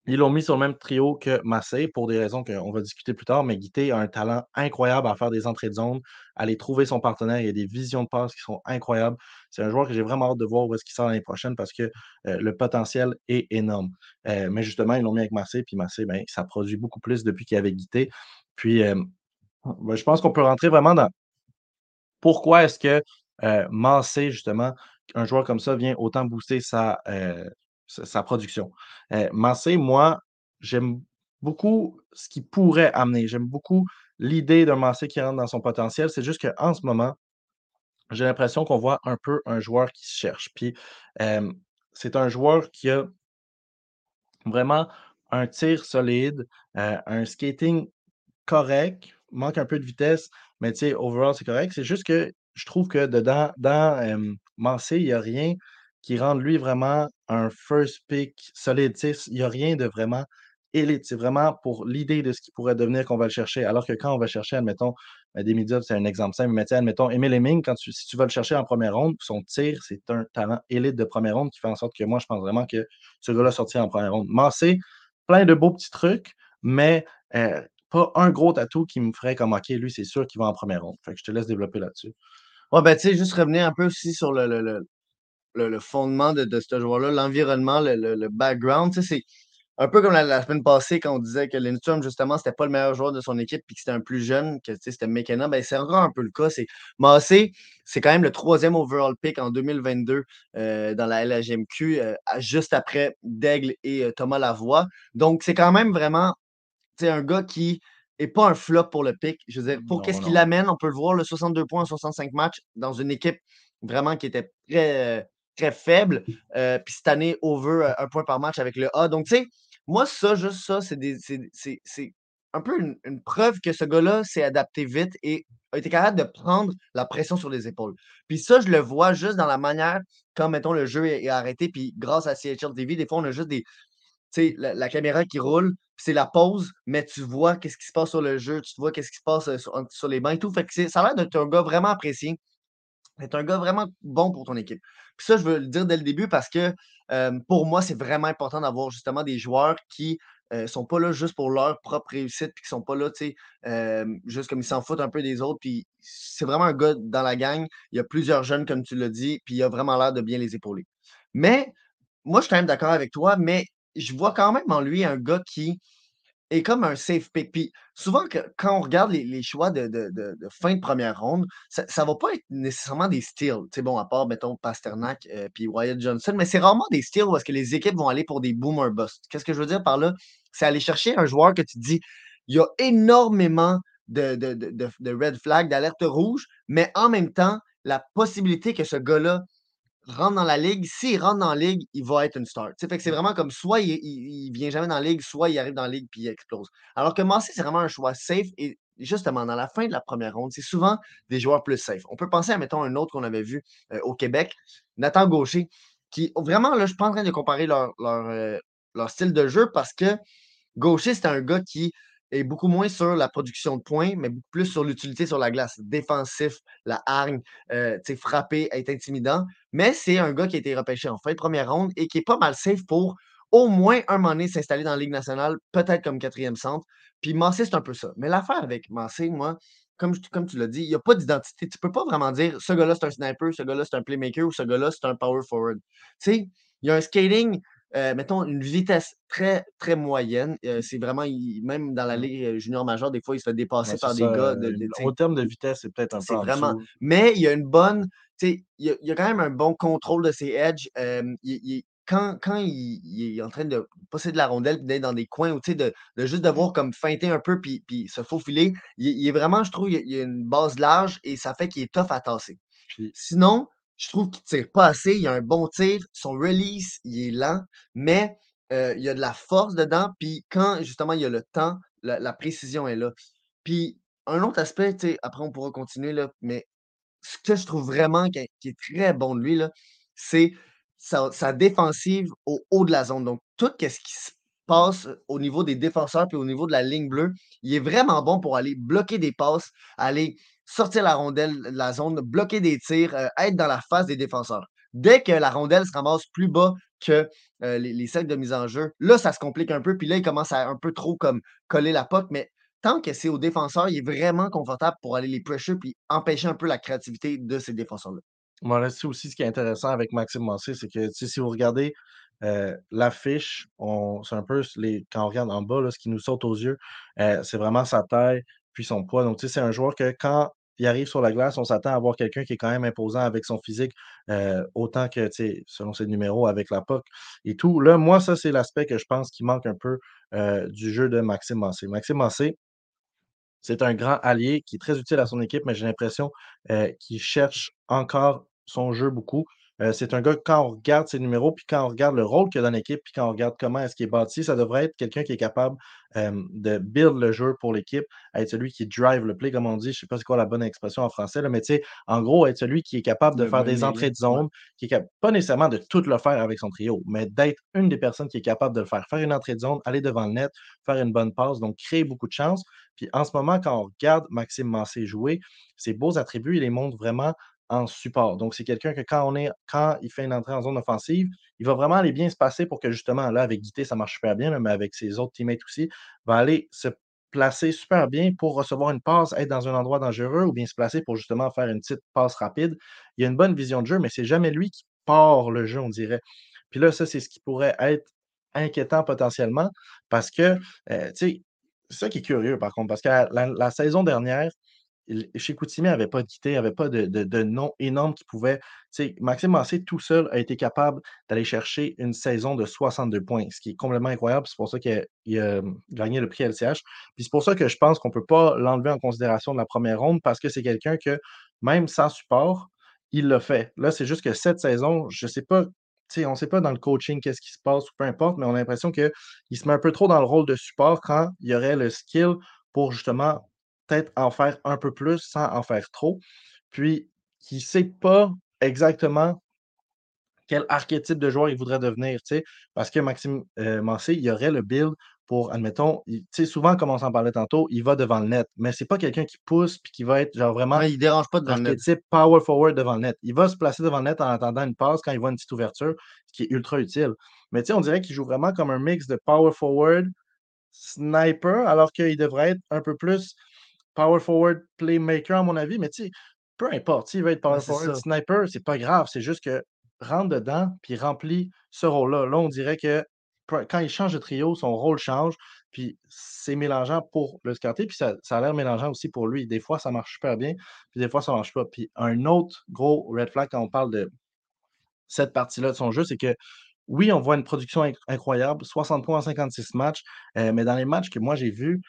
[SPEAKER 1] ils l'ont mis sur le même trio que Massé pour des raisons qu'on va discuter plus tard, mais Guité a un talent incroyable à faire des entrées de zone, aller trouver son partenaire. Il y a des visions de passe qui sont incroyables. C'est un joueur que j'ai vraiment hâte de voir où est-ce qu'il sort l'année prochaine parce que euh, le potentiel est énorme. Euh, mais justement, ils l'ont mis avec Massé, puis Massé, ben, ça produit beaucoup plus depuis qu'il y avait Guité. Puis, euh, ben, je pense qu'on peut rentrer vraiment dans pourquoi est-ce que Massé, justement, un joueur comme ça vient autant booster sa, production? Euh, moi, j'aime beaucoup ce qu'il pourrait amener. J'aime beaucoup l'idée d'un Massé qui rentre dans son potentiel. C'est juste qu'en ce moment, j'ai l'impression qu'on voit un peu un joueur qui se cherche. Puis c'est un joueur qui a vraiment un tir solide, euh, un skating correct, manque un peu de vitesse, mais tu sais, overall, c'est correct. C'est juste que je trouve que dedans dans, hem, Massey, il y a rien qui rende lui vraiment un first pick solide? Il y a rien de vraiment élite. C'est vraiment pour l'idée de ce qu'il pourrait devenir qu'on va le chercher. Alors que quand on va chercher, admettons, ben, des médias, c'est un exemple simple, mais admettons, Emile Heming, quand si tu vas le chercher en première ronde, son tir, c'est un talent élite de première ronde qui fait en sorte que moi, je pense vraiment que ce gars-là sortira en première ronde. Massey, plein de beaux petits trucs, mais heu, pas un gros atout qui me ferait comme: «OK, lui, c'est sûr qu'il va en première ronde». Fait que je te laisse développer là-dessus.
[SPEAKER 2] Ouais, ben, tu sais, juste revenir un peu aussi sur le fondement de de ce joueur-là, l'environnement, le background, c'est un peu comme la semaine passée quand on disait que Lindstrom, justement, c'était pas le meilleur joueur de son équipe puis que c'était un plus jeune, que, c'était McKenna, ben, c'est encore un peu le cas. C'est Massey, c'est quand même le troisième overall pick en 2022 euh, dans la LHMQ, euh, juste après Daigle et euh, Thomas Lavoie. Donc, c'est quand même vraiment sais, un gars qui est pas un flop pour le pick. Je veux dire, pour qu'est-ce qu'il amène, on peut le voir, le 62 points en 65 matchs dans une équipe vraiment qui était très, très faible. Euh, puis cette année, over euh, un point par match avec le A. Donc, tu sais, moi, ça, juste ça, c'est des- c'est c'est- c'est un peu une, une preuve que ce gars-là s'est adapté vite et a été capable de prendre la pression sur les épaules. Puis ça, je le vois juste dans la manière quand, mettons, le jeu est, est arrêté. Puis grâce à CHL TV, des fois, on a juste des, tu sais, la, la caméra qui roule, c'est la pause, mais tu vois qu'est-ce qui se passe sur le jeu, tu vois qu'est-ce qui se passe euh, sur, les bancs et tout. Fait que ça a l'air d'être un gars vraiment apprécié. C'est un gars vraiment bon pour ton équipe. Puis ça, je veux le dire dès le début parce que euh, pour moi, c'est vraiment important d'avoir justement des joueurs qui ne sont pas là juste pour leur propre réussite, puis qui sont pas là, tu sais, euh, juste comme ils s'en foutent un peu des autres. Puis c'est vraiment un gars dans la gang. Il y a plusieurs jeunes, comme tu l'as dit, puis il a vraiment l'air de bien les épauler. Mais moi, je suis quand même d'accord avec toi, mais je vois quand même en lui un gars qui est comme un safe pick. Puis souvent, que- quand on regarde les, choix de, de- de- fin de première ronde, ça ne va pas être nécessairement des steals. Sais, bon, à part, mettons, Pasternak euh, puis Wyatt Johnson, mais c'est rarement des steals où est-ce que les équipes vont aller pour des boomer bust. Qu'est-ce que je veux dire par là? C'est aller chercher un joueur que tu dis, il y a énormément de, de, de- de red flag, d'alerte rouge, mais en même temps, la possibilité que ce gars-là rentre dans la ligue. S'il rentre dans la ligue, il va être une star. Fait que c'est vraiment comme soit il, il, il vient jamais dans la ligue, soit il arrive dans la ligue puis il explose. Alors que Massé, c'est vraiment un choix safe et justement, dans la fin de la première ronde, c'est souvent des joueurs plus safe. On peut penser à, mettons, un autre qu'on avait vu euh, au Québec, Nathan Gaucher, qui vraiment, là, je suis pas en train de comparer leur, leur, euh, leur style de jeu parce que Gaucher, c'est un gars qui est beaucoup moins sur la production de points, mais beaucoup plus sur l'utilité sur la glace. Défensif, la hargne, euh, frapper, être intimidant. Mais c'est un gars qui a été repêché en fin de première ronde et qui est pas mal safe pour au moins un moment donné s'installer dans la Ligue nationale, peut-être comme quatrième centre. Puis Massé, c'est un peu ça. Mais l'affaire avec Massé, moi, comme, comme tu l'as dit, il n'y a pas d'identité. Tu peux pas vraiment dire ce gars-là, c'est un sniper, ce gars-là, c'est un playmaker ou ce gars-là, c'est un power forward. Tu sais, il y a un skating Heu, mettons une vitesse très, très moyenne, heu, c'est vraiment il même dans la
[SPEAKER 1] Mmh.
[SPEAKER 2] ligue, heu, junior majeure, des fois, il se fait dépasser
[SPEAKER 1] c'est
[SPEAKER 2] par
[SPEAKER 1] ça,
[SPEAKER 2] des gars de de
[SPEAKER 1] au terme de vitesse, c'est peut-être un peu
[SPEAKER 2] vraiment
[SPEAKER 1] dessous.
[SPEAKER 2] mais il y a une bonne tu sais, il y a il y a quand même un bon contrôle de ses edges, il il quand quand il est en train de posséder la rondelle d'être dans des coins ou de de juste devoir comme feinter un peu puis puis se faufiler, il est vraiment, je trouve, il y a il y a une base large et ça fait qu'il est tough à tasser.
[SPEAKER 1] Puis
[SPEAKER 2] Sinon, je trouve qu'il tire pas assez. Il a un bon tir. Son release, il est lent, mais euh, il y a de la force dedans. Puis quand justement il y a le temps, la, précision est là. Puis un autre aspect, après on pourra continuer, mais ce que je trouve vraiment qui est, très bon de lui, c'est sa, défensive au haut de la zone. Donc, tout ce qui se passe au niveau des défenseurs puis au niveau de la ligne bleue, il est vraiment bon pour aller bloquer des passes, aller sortir la rondelle de la zone, bloquer des tirs, euh, être dans la face des défenseurs. Dès que la rondelle se ramasse plus bas que euh, les, les cercles de mise en jeu, là, ça se complique un peu. Puis là, il commence à un peu trop comme coller la poque. Mais tant que c'est au défenseur, il est vraiment confortable pour aller les pressure puis empêcher un peu la créativité de ces défenseurs-là.
[SPEAKER 1] moi, là, c'est aussi ce qui est intéressant avec Maxime Massé, c'est que, si vous regardez, heu, l'affiche, c'est un peu les quand on regarde en bas, ce qui nous saute aux yeux, c'est vraiment sa taille, puis son poids. Donc, c'est un joueur que quand il arrive sur la glace, on s'attend à voir quelqu'un qui est quand même imposant avec son physique, heu, autant que, selon ses numéros avec la POC et tout. Là, moi, ça, c'est l'aspect que je pense qui manque un peu, heu, du jeu de Maxime Massé. Maxime Massé C'est un grand allié qui est très utile à son équipe, mais j'ai l'impression, heu, qu'il cherche encore son jeu beaucoup. Euh, c'est un gars, quand on regarde ses numéros, puis quand on regarde le rôle qu'il a dans l'équipe, puis quand on regarde comment est-ce qu'il est bâti, ça devrait être quelqu'un qui est capable euh, de build le jeu pour l'équipe, être celui qui drive le play, comme on dit. Je ne sais pas c'est quoi la bonne expression en français, là, mais tu sais, en gros, être celui qui est capable de faire des entrées de zone, qui est capable, pas nécessairement de tout le faire avec son trio, mais d'être une des personnes qui est capable de le faire. Faire une entrée de zone, aller devant le net, faire une bonne passe, donc créer beaucoup de chances. Puis en ce moment, quand on regarde Maxime Massé jouer, ses beaux attributs, il les montre vraiment en support. Donc, c'est quelqu'un que quand on est, quand il fait une entrée en zone offensive, il va vraiment aller bien se passer pour que justement, là, avec Guité, ça marche super bien, mais avec ses autres teammates aussi, va aller se placer super bien pour recevoir une passe, être dans un endroit dangereux ou bien se placer pour justement faire une petite passe rapide. Il a une bonne vision de jeu, mais c'est jamais lui qui part le jeu, on dirait. Puis là, ça, c'est ce qui pourrait être inquiétant potentiellement parce que, euh, tu sais, c'est ça qui est curieux par contre, parce que la saison dernière, chez Koutimi n'avait pas quitté, n'avait pas de, de, nom énorme qui pouvait. Maxime Massé, tout seul, a été capable d'aller chercher une saison de 62 points, ce qui est complètement incroyable. C'est pour ça qu'il a, hum, gagné le prix LCH. Puis c'est pour ça que je pense qu'on ne peut pas l'enlever en considération de la première ronde parce que c'est quelqu'un que, même sans support, il l'a fait. Là, c'est juste que cette saison, je ne sais pas on ne sait pas dans le coaching qu'est-ce qui se passe ou peu importe, mais on a l'impression qu'il se met un peu trop dans le rôle de support quand il y aurait le skill pour justement peut-être en faire un peu plus sans en faire trop. Puis, qui ne sait pas exactement quel archétype de joueur il voudrait devenir, parce que Maxime euh, Massé, il y aurait le build pour, admettons, tu sais, souvent, comme on s'en parlait tantôt, il va devant le net, mais c'est pas quelqu'un qui pousse puis qui va être genre vraiment
[SPEAKER 2] il dérange pas devant le
[SPEAKER 1] net. power forward devant le net. Il va se placer devant le net en attendant une passe quand il voit une petite ouverture, ce qui est ultra utile. Mais tu sais, on dirait qu'il joue vraiment comme un mix de power forward, sniper, alors qu'il devrait être un peu plus power forward playmaker, à mon avis, mais tu sais, peu importe, s'il veut être power forward sniper, c'est pas grave, c'est juste que rentre dedans puis remplit ce rôle-là. Là, on dirait que quand il change de trio, son rôle change, puis c'est mélangeant pour le scarter, puis ça, a l'air mélangeant aussi pour lui. Des fois, ça marche super bien, puis des fois, ça marche pas. Puis un autre gros red flag quand on parle de cette partie-là de son jeu, c'est que oui, on voit une production incroyable, 60 points en 56 matchs, euh, mais dans les matchs que moi j'ai vus,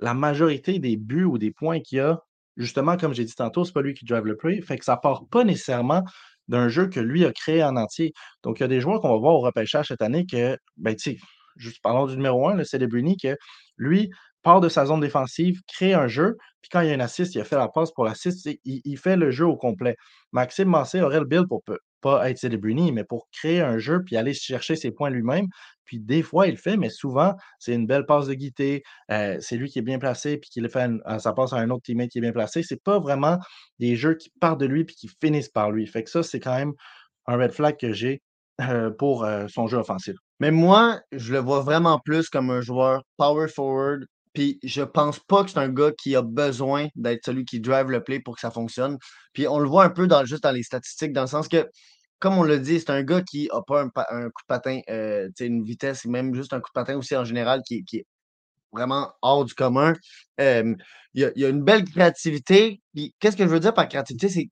[SPEAKER 1] la majorité des buts ou des points qu'il y a, justement, comme j'ai dit tantôt, c'est pas lui qui drive le play. Fait que ça part pas nécessairement d'un jeu que lui a créé en entier. Donc, il y a des joueurs qu'on va voir au repêchage cette année que, ben, tu sais, juste parlons du numéro un, le Celebrini, que lui part de sa zone défensive, crée un jeu, puis quand il y a un assist, il a fait la passe pour l'assist, il, fait le jeu au complet. Maxime Massé aurait le build pour pas être Celebrini, mais pour créer un jeu puis aller chercher ses points lui-même. Puis des fois, il le fait, mais souvent, c'est une belle passe de guité. Euh, c'est lui qui est bien placé, puis qui le fait à, sa passe à un autre teammate qui est bien placé. C'est pas vraiment des jeux qui partent de lui puis qui finissent par lui. Fait que ça, c'est quand même un red flag que j'ai euh, pour euh, son jeu offensif.
[SPEAKER 2] Mais moi, je le vois vraiment plus comme un joueur power forward. Puis je pense pas que c'est un gars qui a besoin d'être celui qui drive le play pour que ça fonctionne. Puis on le voit un peu dans, juste dans les statistiques, dans le sens que comme on l'a dit, c'est un gars qui n'a pas un, coup de patin, euh, une vitesse, même juste un coup de patin aussi en général qui, est vraiment hors du commun. il, y a, une belle créativité. qu'est-ce que je veux dire par créativité? C'est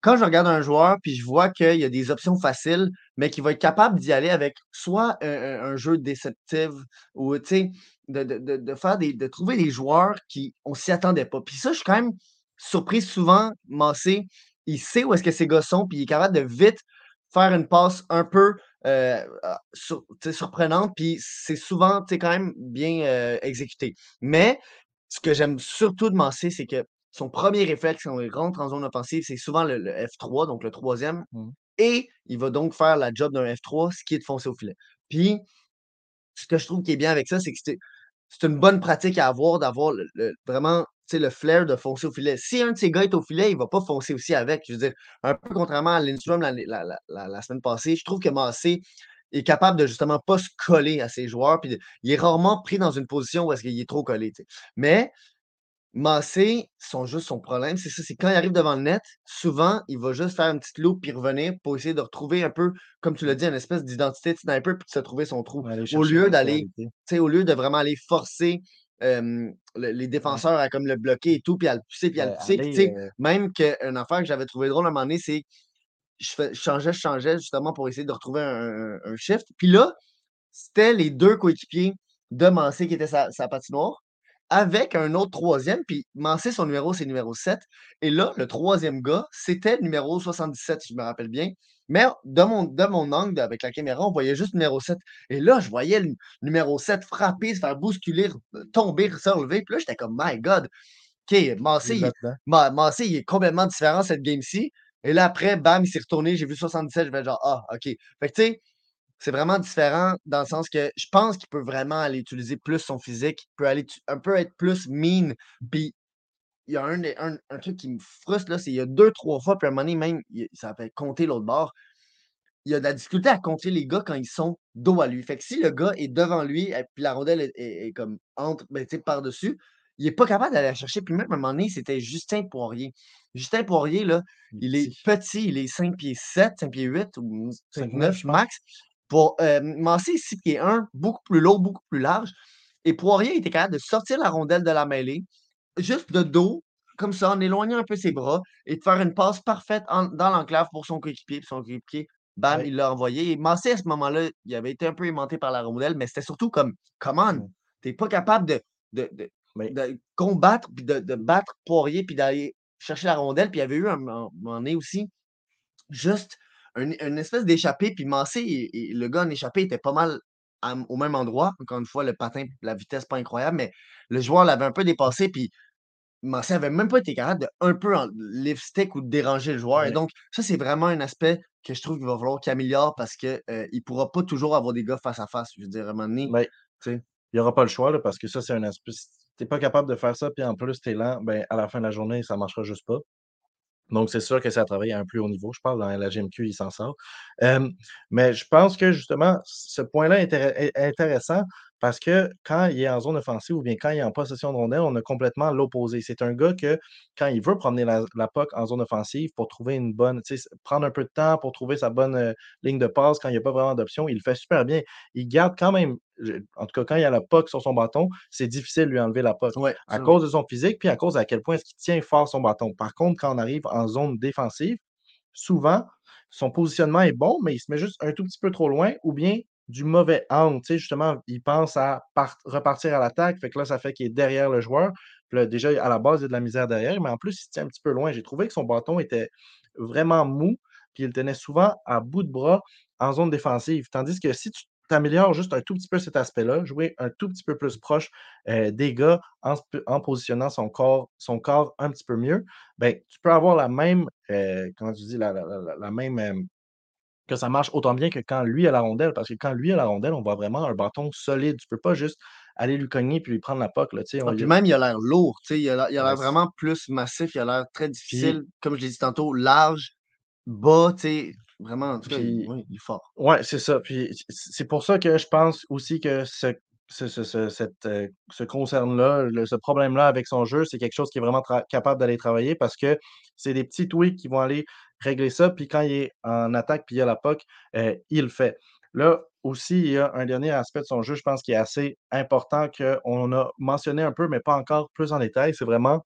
[SPEAKER 2] quand je regarde un joueur puis je vois qu'il y a des options faciles, mais qu'il va être capable d'y aller avec soit un, jeu déceptif ou de, de, de, faire des, de trouver des joueurs qui on s'y attendait pas. Puis ça, je suis quand même surpris souvent, Massé, il sait où est-ce que ces gars sont, puis il est capable de vite faire une passe un peu euh, ah, surprenante, puis c'est souvent quand même bien euh, exécuté. Mais ce que j'aime surtout de Massé, c'est que son premier réflexe quand il rentre en zone offensive, c'est souvent le, F3, donc le troisième. Mmh. Et il va donc faire la job d'un F3, ce qui est de foncer au filet. Puis, ce que je trouve qui est bien avec ça, c'est que c'est une bonne pratique à avoir, d'avoir vraiment le flair de foncer au filet. Si un de ces gars est au filet, il ne va pas foncer aussi avec. Je veux dire, un peu contrairement à Lindstrom la, la, semaine passée, je trouve que Massé est capable de justement pas se coller à ses joueurs. Puis il est rarement pris dans une position où est-ce qu'il est trop collé. Mais Massé, son, juste son problème, c'est ça, c'est quand il arrive devant le net, souvent, il va juste faire une petite loupe puis revenir pour essayer de retrouver un peu, comme tu l'as dit, une espèce d'identité de sniper puis de se trouver son trou. au lieu d'aller, au lieu de vraiment aller forcer les défenseurs à comme le bloquer et tout, puis à le pousser, puis à le pousser. Euh même qu'une affaire que j'avais trouvé drôle à un moment donné, c'est je, changeais, je changeais justement pour essayer de retrouver un, shift. Puis là, c'était les deux coéquipiers de Mancé qui étaient sa, sa patinoire. Avec un autre troisième, puis Mancé, son numéro, c'est numéro 7. Et là, le troisième gars, c'était le numéro 77, si je me rappelle bien. Mais de mon, de mon angle, avec la caméra, on voyait juste numéro 7. Et là, je voyais le numéro 7 frapper, se faire bousculer, tomber, se relever. Puis là, j'étais comme, my God, OK, Massé, il, il est complètement différent cette game-ci. Et là, après, bam, il s'est retourné, j'ai vu 77, je vais genre, ah, OK. Fait que, tu sais, c'est vraiment différent dans le sens que je pense qu'il peut vraiment aller utiliser plus son physique, il peut aller un peu être plus mean. Puis il y a un, un, truc qui me frustre, là, c'est il y a deux, trois fois, puis à un moment donné, même, ça fait compter l'autre bord. Il y a de la difficulté à compter les gars quand ils sont dos à lui. Fait que si le gars est devant lui, et puis la rondelle est, comme entre, ben, par-dessus, il n'est pas capable d'aller la chercher. Puis même à un moment donné, c'était Justin Poirier. Justin Poirier, là, il est petit, il est 5 pieds 7, 5 pieds 8 ou 5, 9 max. Pour euh, Massé, 6 pieds 1, beaucoup plus lourd, beaucoup plus large. Et Poirier était capable de sortir la rondelle de la mêlée, juste de dos, comme ça, en éloignant un peu ses bras, et de faire une passe parfaite dans l'enclave pour son coéquipier. Son coéquipier, bam, il l'a envoyé. Et Massé, à ce moment-là, il avait été un peu aimanté par la rondelle, mais c'était surtout comme, come on, t'es pas capable de, de, combattre, puis de, battre Poirier, puis d'aller chercher la rondelle. Puis il y avait eu un moment donné aussi, juste une espèce d'échappée, puis Massé, et, le gars en échappée était pas mal au même endroit. Encore une fois, le patin, la vitesse pas incroyable, mais le joueur l'avait un peu dépassé, puis Massé avait même pas été capable de un peu en lift stick ou de déranger le joueur. Et donc, ça, c'est vraiment un aspect que je trouve qu'il va falloir qu'il améliore parce qu'il ne pourra pas toujours avoir des gars face à face. Je veux dire, à un moment donné,
[SPEAKER 1] ben, il n'y aura pas le choix là, parce que ça, c'est un aspect. Si tu n'es pas capable de faire ça, puis en plus, tu es lent, ben, à la fin de la journée, ça ne marchera juste pas. Donc, c'est sûr que ça travaille à un plus haut niveau. Je parle dans la GMQ, il s'en sort. mais je pense que justement, ce point-là est intéressant parce que quand il est en zone offensive ou bien quand il est en possession de rondelle, on a complètement l'opposé. C'est un gars que, quand il veut promener la, la POC en zone offensive pour trouver une bonne, prendre un peu de temps pour trouver sa bonne euh, ligne de passe quand il n'y a pas vraiment d'option, il le fait super bien. Il garde quand même, en tout cas, quand il y a la POC sur son bâton, c'est difficile de lui enlever la POC à cause de son physique puis à cause à quel point est-ce qu'il tient fort son bâton. Par contre, quand on arrive en zone défensive, souvent, son positionnement est bon, mais il se met juste un tout petit peu trop loin ou bien du mauvais angle. Tu sais, justement, il pense à repartir à l'attaque. Fait que là, ça fait qu'il est derrière le joueur. Là, déjà, à la base, il y a de la misère derrière, mais en plus, il tient un petit peu loin. J'ai trouvé que son bâton était vraiment mou, puis il tenait souvent à bout de bras en zone défensive. Tandis que si tu t'améliores juste un tout petit peu cet aspect-là, jouer un tout petit peu plus proche euh, des gars en, positionnant son corps, son corps un petit peu mieux, ben, tu peux avoir la même, euh, comment tu dis, la, même euh, que ça marche autant bien que quand lui a la rondelle, parce que quand lui a la rondelle, on voit vraiment un bâton solide. Tu ne peux pas juste aller lui cogner puis lui prendre la poque. Là,
[SPEAKER 2] ah, puis même, il a l'air lourd. Il a l'air vraiment plus massif. Il a l'air très difficile. comme je l'ai dit tantôt, large, bas. Vraiment, il est fort.
[SPEAKER 1] Oui, c'est ça. Puis c'est pour ça que je pense aussi que ce, cette, euh, ce concerne-là, ce problème-là avec son jeu, c'est quelque chose qui est vraiment capable d'aller travailler parce que c'est des petits tweaks qui vont aller régler ça. Puis quand il est en attaque, puis il a la POC, euh, il le fait. Là aussi, il y a un dernier aspect de son jeu, je pense, qui est assez important, qu'on a mentionné un peu, mais pas encore plus en détail. C'est vraiment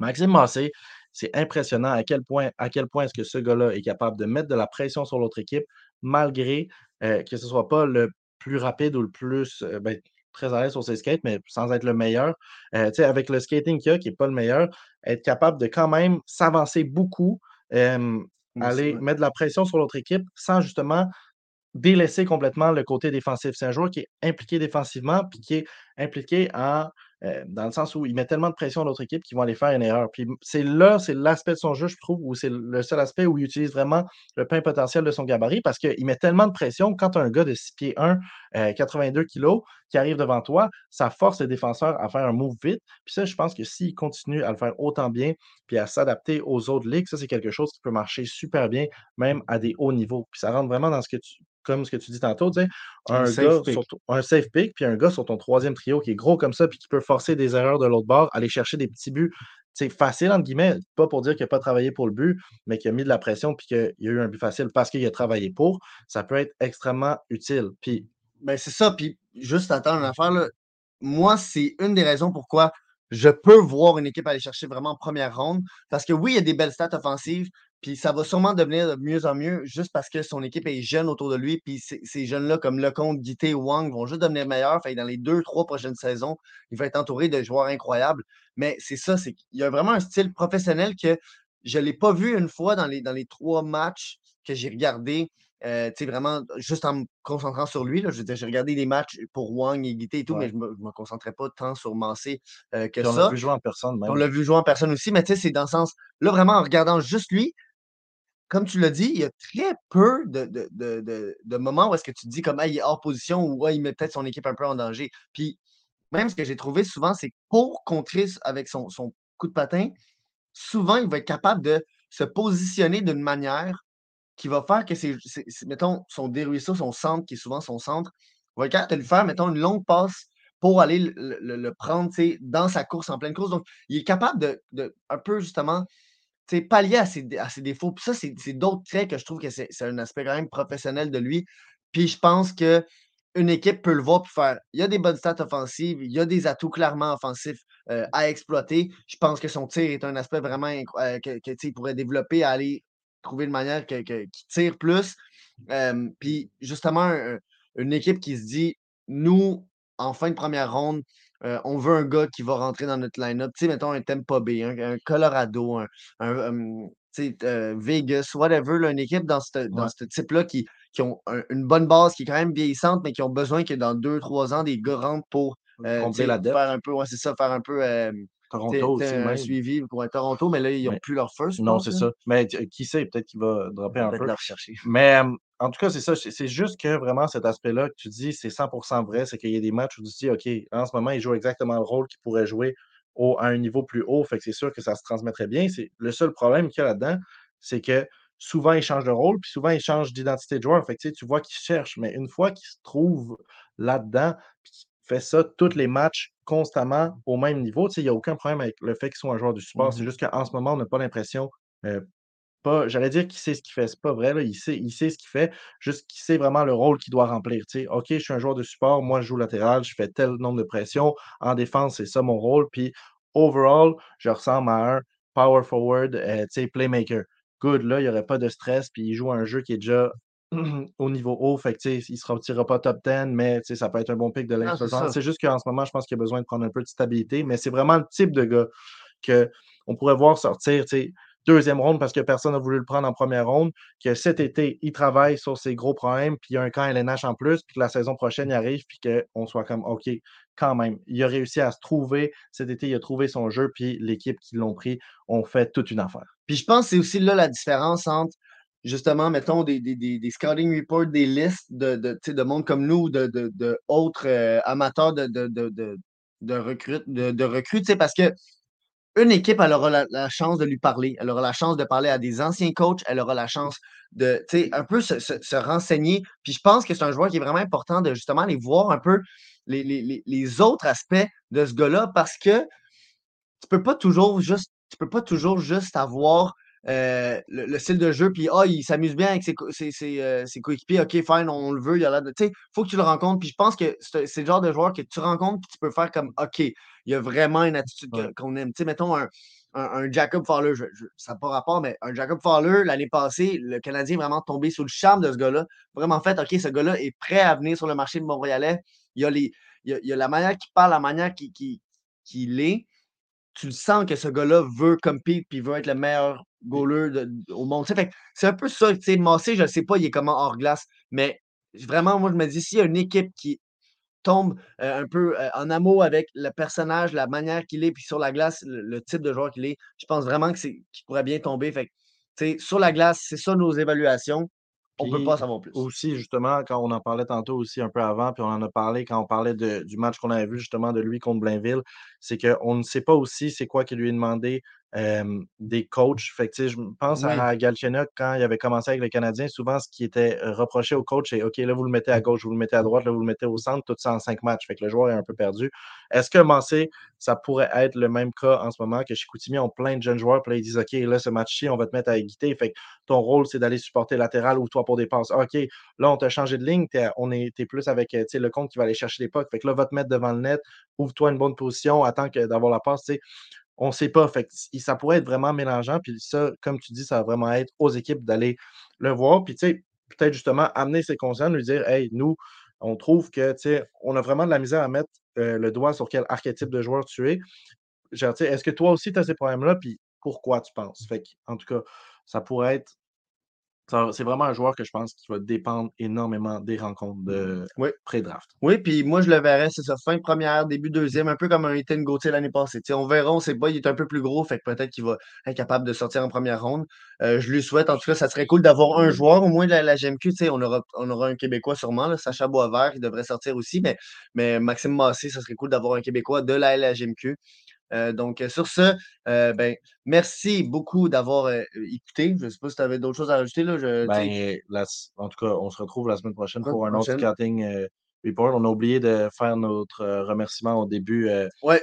[SPEAKER 1] Maxime Massé. C'est impressionnant à quel point, à quel point est-ce que ce gars-là est capable de mettre de la pression sur l'autre équipe, malgré euh, que ce ne soit pas le plus rapide ou le plus euh, ben, très à l'aise sur ses skates, mais sans être le meilleur. avec le skating qu'il a, qui n'est pas le meilleur, être capable de quand même s'avancer beaucoup, aller mettre de la pression sur l'autre équipe sans justement délaisser complètement le côté défensif. C'est un joueur qui est impliqué défensivement, puis qui est impliqué en euh, dans le sens où il met tellement de pression à l'autre équipe qu'ils vont aller faire une erreur. Puis c'est là, c'est l'aspect de son jeu, je trouve, où c'est le seul aspect où il utilise vraiment le plein potentiel de son gabarit parce qu'il met tellement de pression quand un gars de 6 pieds 1, 82 kg qui arrive devant toi, ça force les défenseurs à faire un move vite. Puis ça, je pense que s'il continue à le faire autant bien puis à s'adapter aux autres ligues, ça, c'est quelque chose qui peut marcher super bien, même à des hauts niveaux. Puis ça rentre vraiment dans ce que tu, comme ce que tu dis tantôt, tu sais, un, gars sur un safe pick, puis un gars sur ton troisième trio qui est gros comme ça, puis qui peut forcer des erreurs de l'autre bord, aller chercher des petits buts. C'est facile, entre guillemets, pas pour dire qu'il n'a pas travaillé pour le but, mais qu'il a mis de la pression puis qu'il y a eu un but facile parce qu'il a travaillé pour, ça peut être extrêmement utile. Puis,
[SPEAKER 2] ben c'est ça. Puis, juste attendre une affaire, là. moi, c'est une des raisons pourquoi je peux voir une équipe aller chercher vraiment en première ronde. Parce que oui, il y a des belles stats offensives, puis ça va sûrement devenir de mieux en mieux juste parce que son équipe est jeune autour de lui. Puis ces jeunes-là, comme Lecomte, Guité, Wang, vont juste devenir meilleurs. Dans les deux, trois prochaines saisons, il va être entouré de joueurs incroyables. Mais c'est ça, c'est y a vraiment un style professionnel que je ne l'ai pas vu une fois dans les, dans les trois matchs que j'ai regardés. Euh, vraiment, juste en me concentrant sur lui, là, je j'ai regardé des matchs pour Wang et Guité et tout, mais je ne me, concentrais pas tant sur Mancé euh, que ça. On
[SPEAKER 1] l'a vu jouer en personne même.
[SPEAKER 2] On l'a vu jouer en personne aussi, mais tu sais, c'est dans le sens, là, vraiment, en regardant juste lui, comme tu l'as dit, il y a très peu de, de, moments où est-ce que tu te dis comme il est hors position ou il met peut-être son équipe un peu en danger. Puis même ce que j'ai trouvé souvent, c'est pour contrer avec son, son, coup de patin, souvent il va être capable de se positionner d'une manière qui va faire que c'est, mettons, son déruisseau, son centre, qui est souvent son centre, va être capable de lui faire, mettons, une longue passe pour aller le, le, prendre dans sa course, en pleine course. Donc, il est capable de, de un peu justement pallier à ses, à ses défauts. Puis ça, c'est d'autres traits que je trouve que c'est un aspect quand même professionnel de lui. Puis je pense que une équipe peut le voir pour faire. Il y a des bonnes stats offensives, il y a des atouts clairement offensifs euh, à exploiter. Je pense que son tir est un aspect vraiment euh, que, pourrait développer, à aller trouver une manière qu'il tire plus. Euh, puis justement, une équipe qui se dit, nous, en fin de première ronde, euh, on veut un gars qui va rentrer dans notre line-up. Tu sais, mettons un Tampa Bay, un, Colorado, un, euh, Vegas, whatever, une équipe dans ce type-là qui, qui ont une bonne base, qui est quand même vieillissante, mais qui ont besoin que dans deux, trois ans, des gars rentrent pour
[SPEAKER 1] euh, la faire
[SPEAKER 2] un peu, ouais, c'est ça, faire un peu.
[SPEAKER 1] Toronto aussi. Un
[SPEAKER 2] suivi pour Toronto, mais là, ils n'ont plus leur first.
[SPEAKER 1] Non, c'est ça. Mais qui sait, peut-être qu'il va dropper un peu. Mais en tout cas, c'est ça. C'est juste que vraiment cet aspect-là que tu dis, c'est 100% vrai. C'est qu'il y a des matchs où tu dis, OK, en ce moment, il joue exactement le rôle qu'il pourrait jouer au, à un niveau plus haut. Fait que c'est sûr que ça se transmettrait bien. Le seul problème qu'il y a là-dedans, c'est que souvent, il change de rôle, puis souvent, il change d'identité de joueur. Fait que, tu vois qu'il cherche. Mais une fois qu'il se trouve là-dedans, puis qu'il fait ça tous les matchs constamment au même niveau, il n'y a aucun problème avec le fait qu'il soit un joueur de support. C'est mmh juste qu'en ce moment, on n'a pas l'impression euh, pas, j'allais dire qu'il sait ce qu'il fait, c'est pas vrai, là, il, sait, il sait ce qu'il fait, juste qu'il sait vraiment le rôle qu'il doit remplir. Tu sais, OK, je suis un joueur de support, moi je joue latéral, je fais tel nombre de pressions, en défense, c'est ça mon rôle, puis overall, je ressemble à un power forward, euh, tu sais, playmaker. Good, là, il n'y aurait pas de stress, puis il joue un jeu qui est déjà au niveau haut, fait que, il ne se retirera pas top 10, mais ça peut être un bon pic de l'influence. C'est juste qu'en ce moment, je pense qu'il a besoin de prendre un peu de stabilité, mais c'est vraiment le type de gars qu'on pourrait voir sortir, deuxième ronde parce que personne n'a voulu le prendre en première ronde, que cet été, il travaille sur ses gros problèmes, puis il y a un camp LNH en plus, puis que la saison prochaine, il arrive, puis qu'on soit comme, OK, quand même, il a réussi à se trouver. Cet été, il a trouvé son jeu, puis l'équipe qui l'ont pris ont fait toute une affaire.
[SPEAKER 2] Puis je pense que c'est aussi là la différence entre justement, mettons, des, des, scouting reports, des listes de, de, de monde comme nous, de, de, autres euh, amateurs de, de, de, de, recrues, de, parce que une équipe, elle aura la, chance de lui parler, elle aura la chance de parler à des anciens coachs, elle aura la chance de, un peu se, renseigner. Puis je pense que c'est un joueur qui est vraiment important de justement aller voir un peu les, autres aspects de ce gars-là parce que tu peux pas toujours juste, tu peux pas toujours juste avoir euh, le, style de jeu, puis ah, il s'amuse bien avec ses, ses, euh, ses, coéquipiers, ok, fine, on le veut, il a l'air de. Tu sais, faut que tu le rencontres, puis je pense que c'est le genre de joueur que tu rencontres, puis tu peux faire comme, ok, il y a vraiment une attitude qu'on aime. Tu sais, mettons un, un, Jacob Fowler, ça n'a pas rapport, mais un Jacob Fowler, l'année passée, le Canadien est vraiment tombé sous le charme de ce gars-là. Vraiment fait, ok, ce gars-là est prêt à venir sur le marché de Montréalais. Il y a, les, il y a, la manière qu'il parle, la manière qu'il qui est tu sens que ce gars-là veut compete puis veut être le meilleur goaler au monde. C'est un peu ça. Massé, je ne sais pas, il est comment hors glace, mais vraiment, moi, je me dis, s'il y a une équipe qui tombe euh, un peu euh, en amour avec le personnage, la manière qu'il est, puis sur la glace, le, type de joueur qu'il est, je pense vraiment que c'est qu'il pourrait bien tomber. Fait sur la glace, c'est ça nos évaluations. On ne peut pas savoir plus.
[SPEAKER 1] Aussi, justement, quand on en parlait tantôt aussi un peu avant, puis on en a parlé quand on parlait du match qu'on avait vu justement de lui contre Blainville, c'est qu'on ne sait pas aussi c'est quoi qui lui est demandé des coachs. Fait que, je pense à Galchenyuk quand il avait commencé avec les Canadiens. Souvent, ce qui était reproché au coach, c'est OK, là, vous le mettez à gauche, vous le mettez à droite, là, vous le mettez au centre, tout ça en cinq matchs. Fait que le joueur est un peu perdu. Est-ce que Mancé, ça pourrait être le même cas en ce moment que chez Coutimi, ont plein de jeunes joueurs, puis là, ils disent OK, là, ce match-ci, on va te mettre à égalité. Fait que ton rôle, c'est d'aller supporter latéral ou toi pour des passes. OK, là, on t'a changé de ligne, t'es, on est, plus avec le compte qui va aller chercher les pucks. Fait que là, va te mettre devant le net, ouvre-toi une bonne position, attends que d'avoir la passe. On ne sait pas. Fait ça pourrait être vraiment mélangeant. Puis ça, comme tu dis, ça va vraiment être aux équipes d'aller le voir. Puis peut-être justement amener ses conscients, lui dire Hey, nous, on trouve que on a vraiment de la misère à mettre euh, le doigt sur quel archétype de joueur tu es. Est-ce que toi aussi tu as ces problèmes-là? Puis pourquoi tu penses? Fait en tout cas, ça pourrait être c'est vraiment un joueur que je pense qui va dépendre énormément des rencontres de pré-draft.
[SPEAKER 2] Oui, puis moi, je le verrais, c'est ça, fin première, début deuxième, un peu comme un Ethan Gauthier l'année passée. on verra, on sait pas, il est un peu plus gros, fait que peut-être qu'il va être capable de sortir en première ronde. Euh, je lui souhaite, en tout cas, ça serait cool d'avoir un joueur, au moins de la, la GMQ. On aura, on aura un Québécois sûrement, là, Sacha Boisvert, il devrait sortir aussi, mais, mais Maxime Massé, ça serait cool d'avoir un Québécois de la LGMQ. Euh, donc, euh, sur ce, euh, ben, merci beaucoup d'avoir écouté. Je ne sais pas si tu avais d'autres choses à rajouter. Là,
[SPEAKER 1] ben, en tout cas, on se retrouve la semaine prochaine pour un autre scouting report. On a oublié de faire notre remerciement au début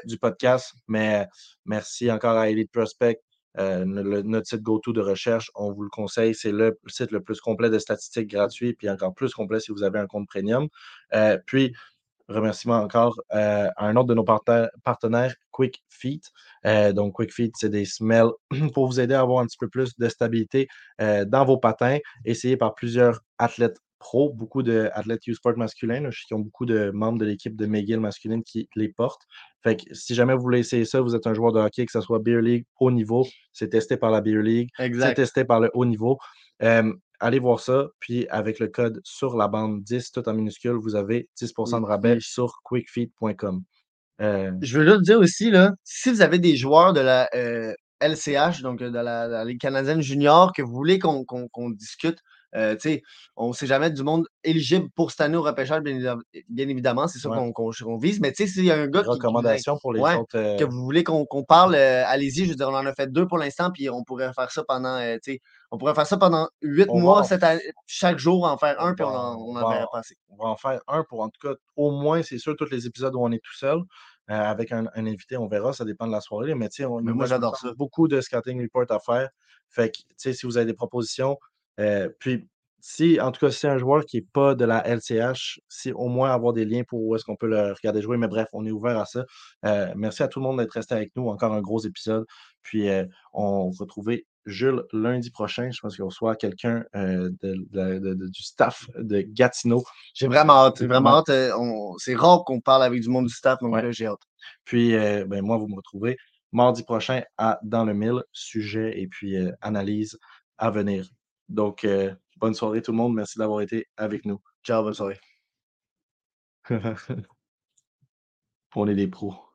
[SPEAKER 1] du podcast, mais merci encore à Elite Prospect. notre site GoTo de recherche, on vous le conseille, c'est le site le plus complet de statistiques gratuits, puis encore plus complet si vous avez un compte premium. puis, remerciement encore euh, à un autre de nos partenaires, Quick Feet. Euh, donc, Quick Feet, c'est des semelles pour vous aider à avoir un petit peu plus de stabilité euh, dans vos patins, essayé par plusieurs athlètes pro, beaucoup d'athlètes U-Sport masculins, qui ont beaucoup de membres de l'équipe de McGill masculine qui les portent. Fait que si jamais vous voulez essayer ça, vous êtes un joueur de hockey, que ce soit Beer League haut niveau, c'est testé par la Beer League, c'est testé par le haut niveau allez voir ça. Puis avec le code sur la bande 10, tout en minuscule, vous avez 10% de rabais sur quickfeed.com.
[SPEAKER 2] Euh, Je veux juste dire aussi, là, si vous avez des joueurs de la LCH, donc de la, Ligue canadienne junior, que vous voulez qu'on discute, euh, on ne sait jamais du monde éligible pour cette année au repêchage, bien, évidemment, c'est ça qu'on vise. Mais s'il y a un gars
[SPEAKER 1] qui, recommandation pour les autres.
[SPEAKER 2] Euh que vous voulez qu'on parle, allez-y. Je veux dire, on en a fait deux pour l'instant, puis on pourrait faire ça pendant on pourrait faire ça pendant huit mois, cette chaque jour, en faire un, puis on en, on en verrait passer.
[SPEAKER 1] On va en faire un pour, en tout cas, au moins, c'est sûr, tous les épisodes où on est tout seul. Euh, avec un, invité, on verra, ça dépend de la soirée. Mais, on,
[SPEAKER 2] mais moi, j'adore ça.
[SPEAKER 1] Beaucoup de scouting report à faire. Fait que, si vous avez des propositions, euh, puis si, en tout cas, si c'est un joueur qui n'est pas de la LCH, c'est au moins avoir des liens pour où est-ce qu'on peut le regarder jouer. Mais bref, on est ouvert à ça. Euh, merci à tout le monde d'être resté avec nous. Encore un gros épisode. Puis on va retrouver Jules lundi prochain. Je pense qu'on reçoit quelqu'un euh, du staff de Gatineau.
[SPEAKER 2] J'ai vraiment hâte. vraiment hâte. Euh, c'est rare qu'on parle avec du monde du staff, donc j'ai hâte.
[SPEAKER 1] Puis, euh, ben, moi, vous me retrouvez mardi prochain à Dans le Mille, sujet et puis analyse à venir. Donc, bonne soirée tout le monde. Merci d'avoir été avec nous.
[SPEAKER 2] Ciao, bonne soirée.
[SPEAKER 1] On est des pros.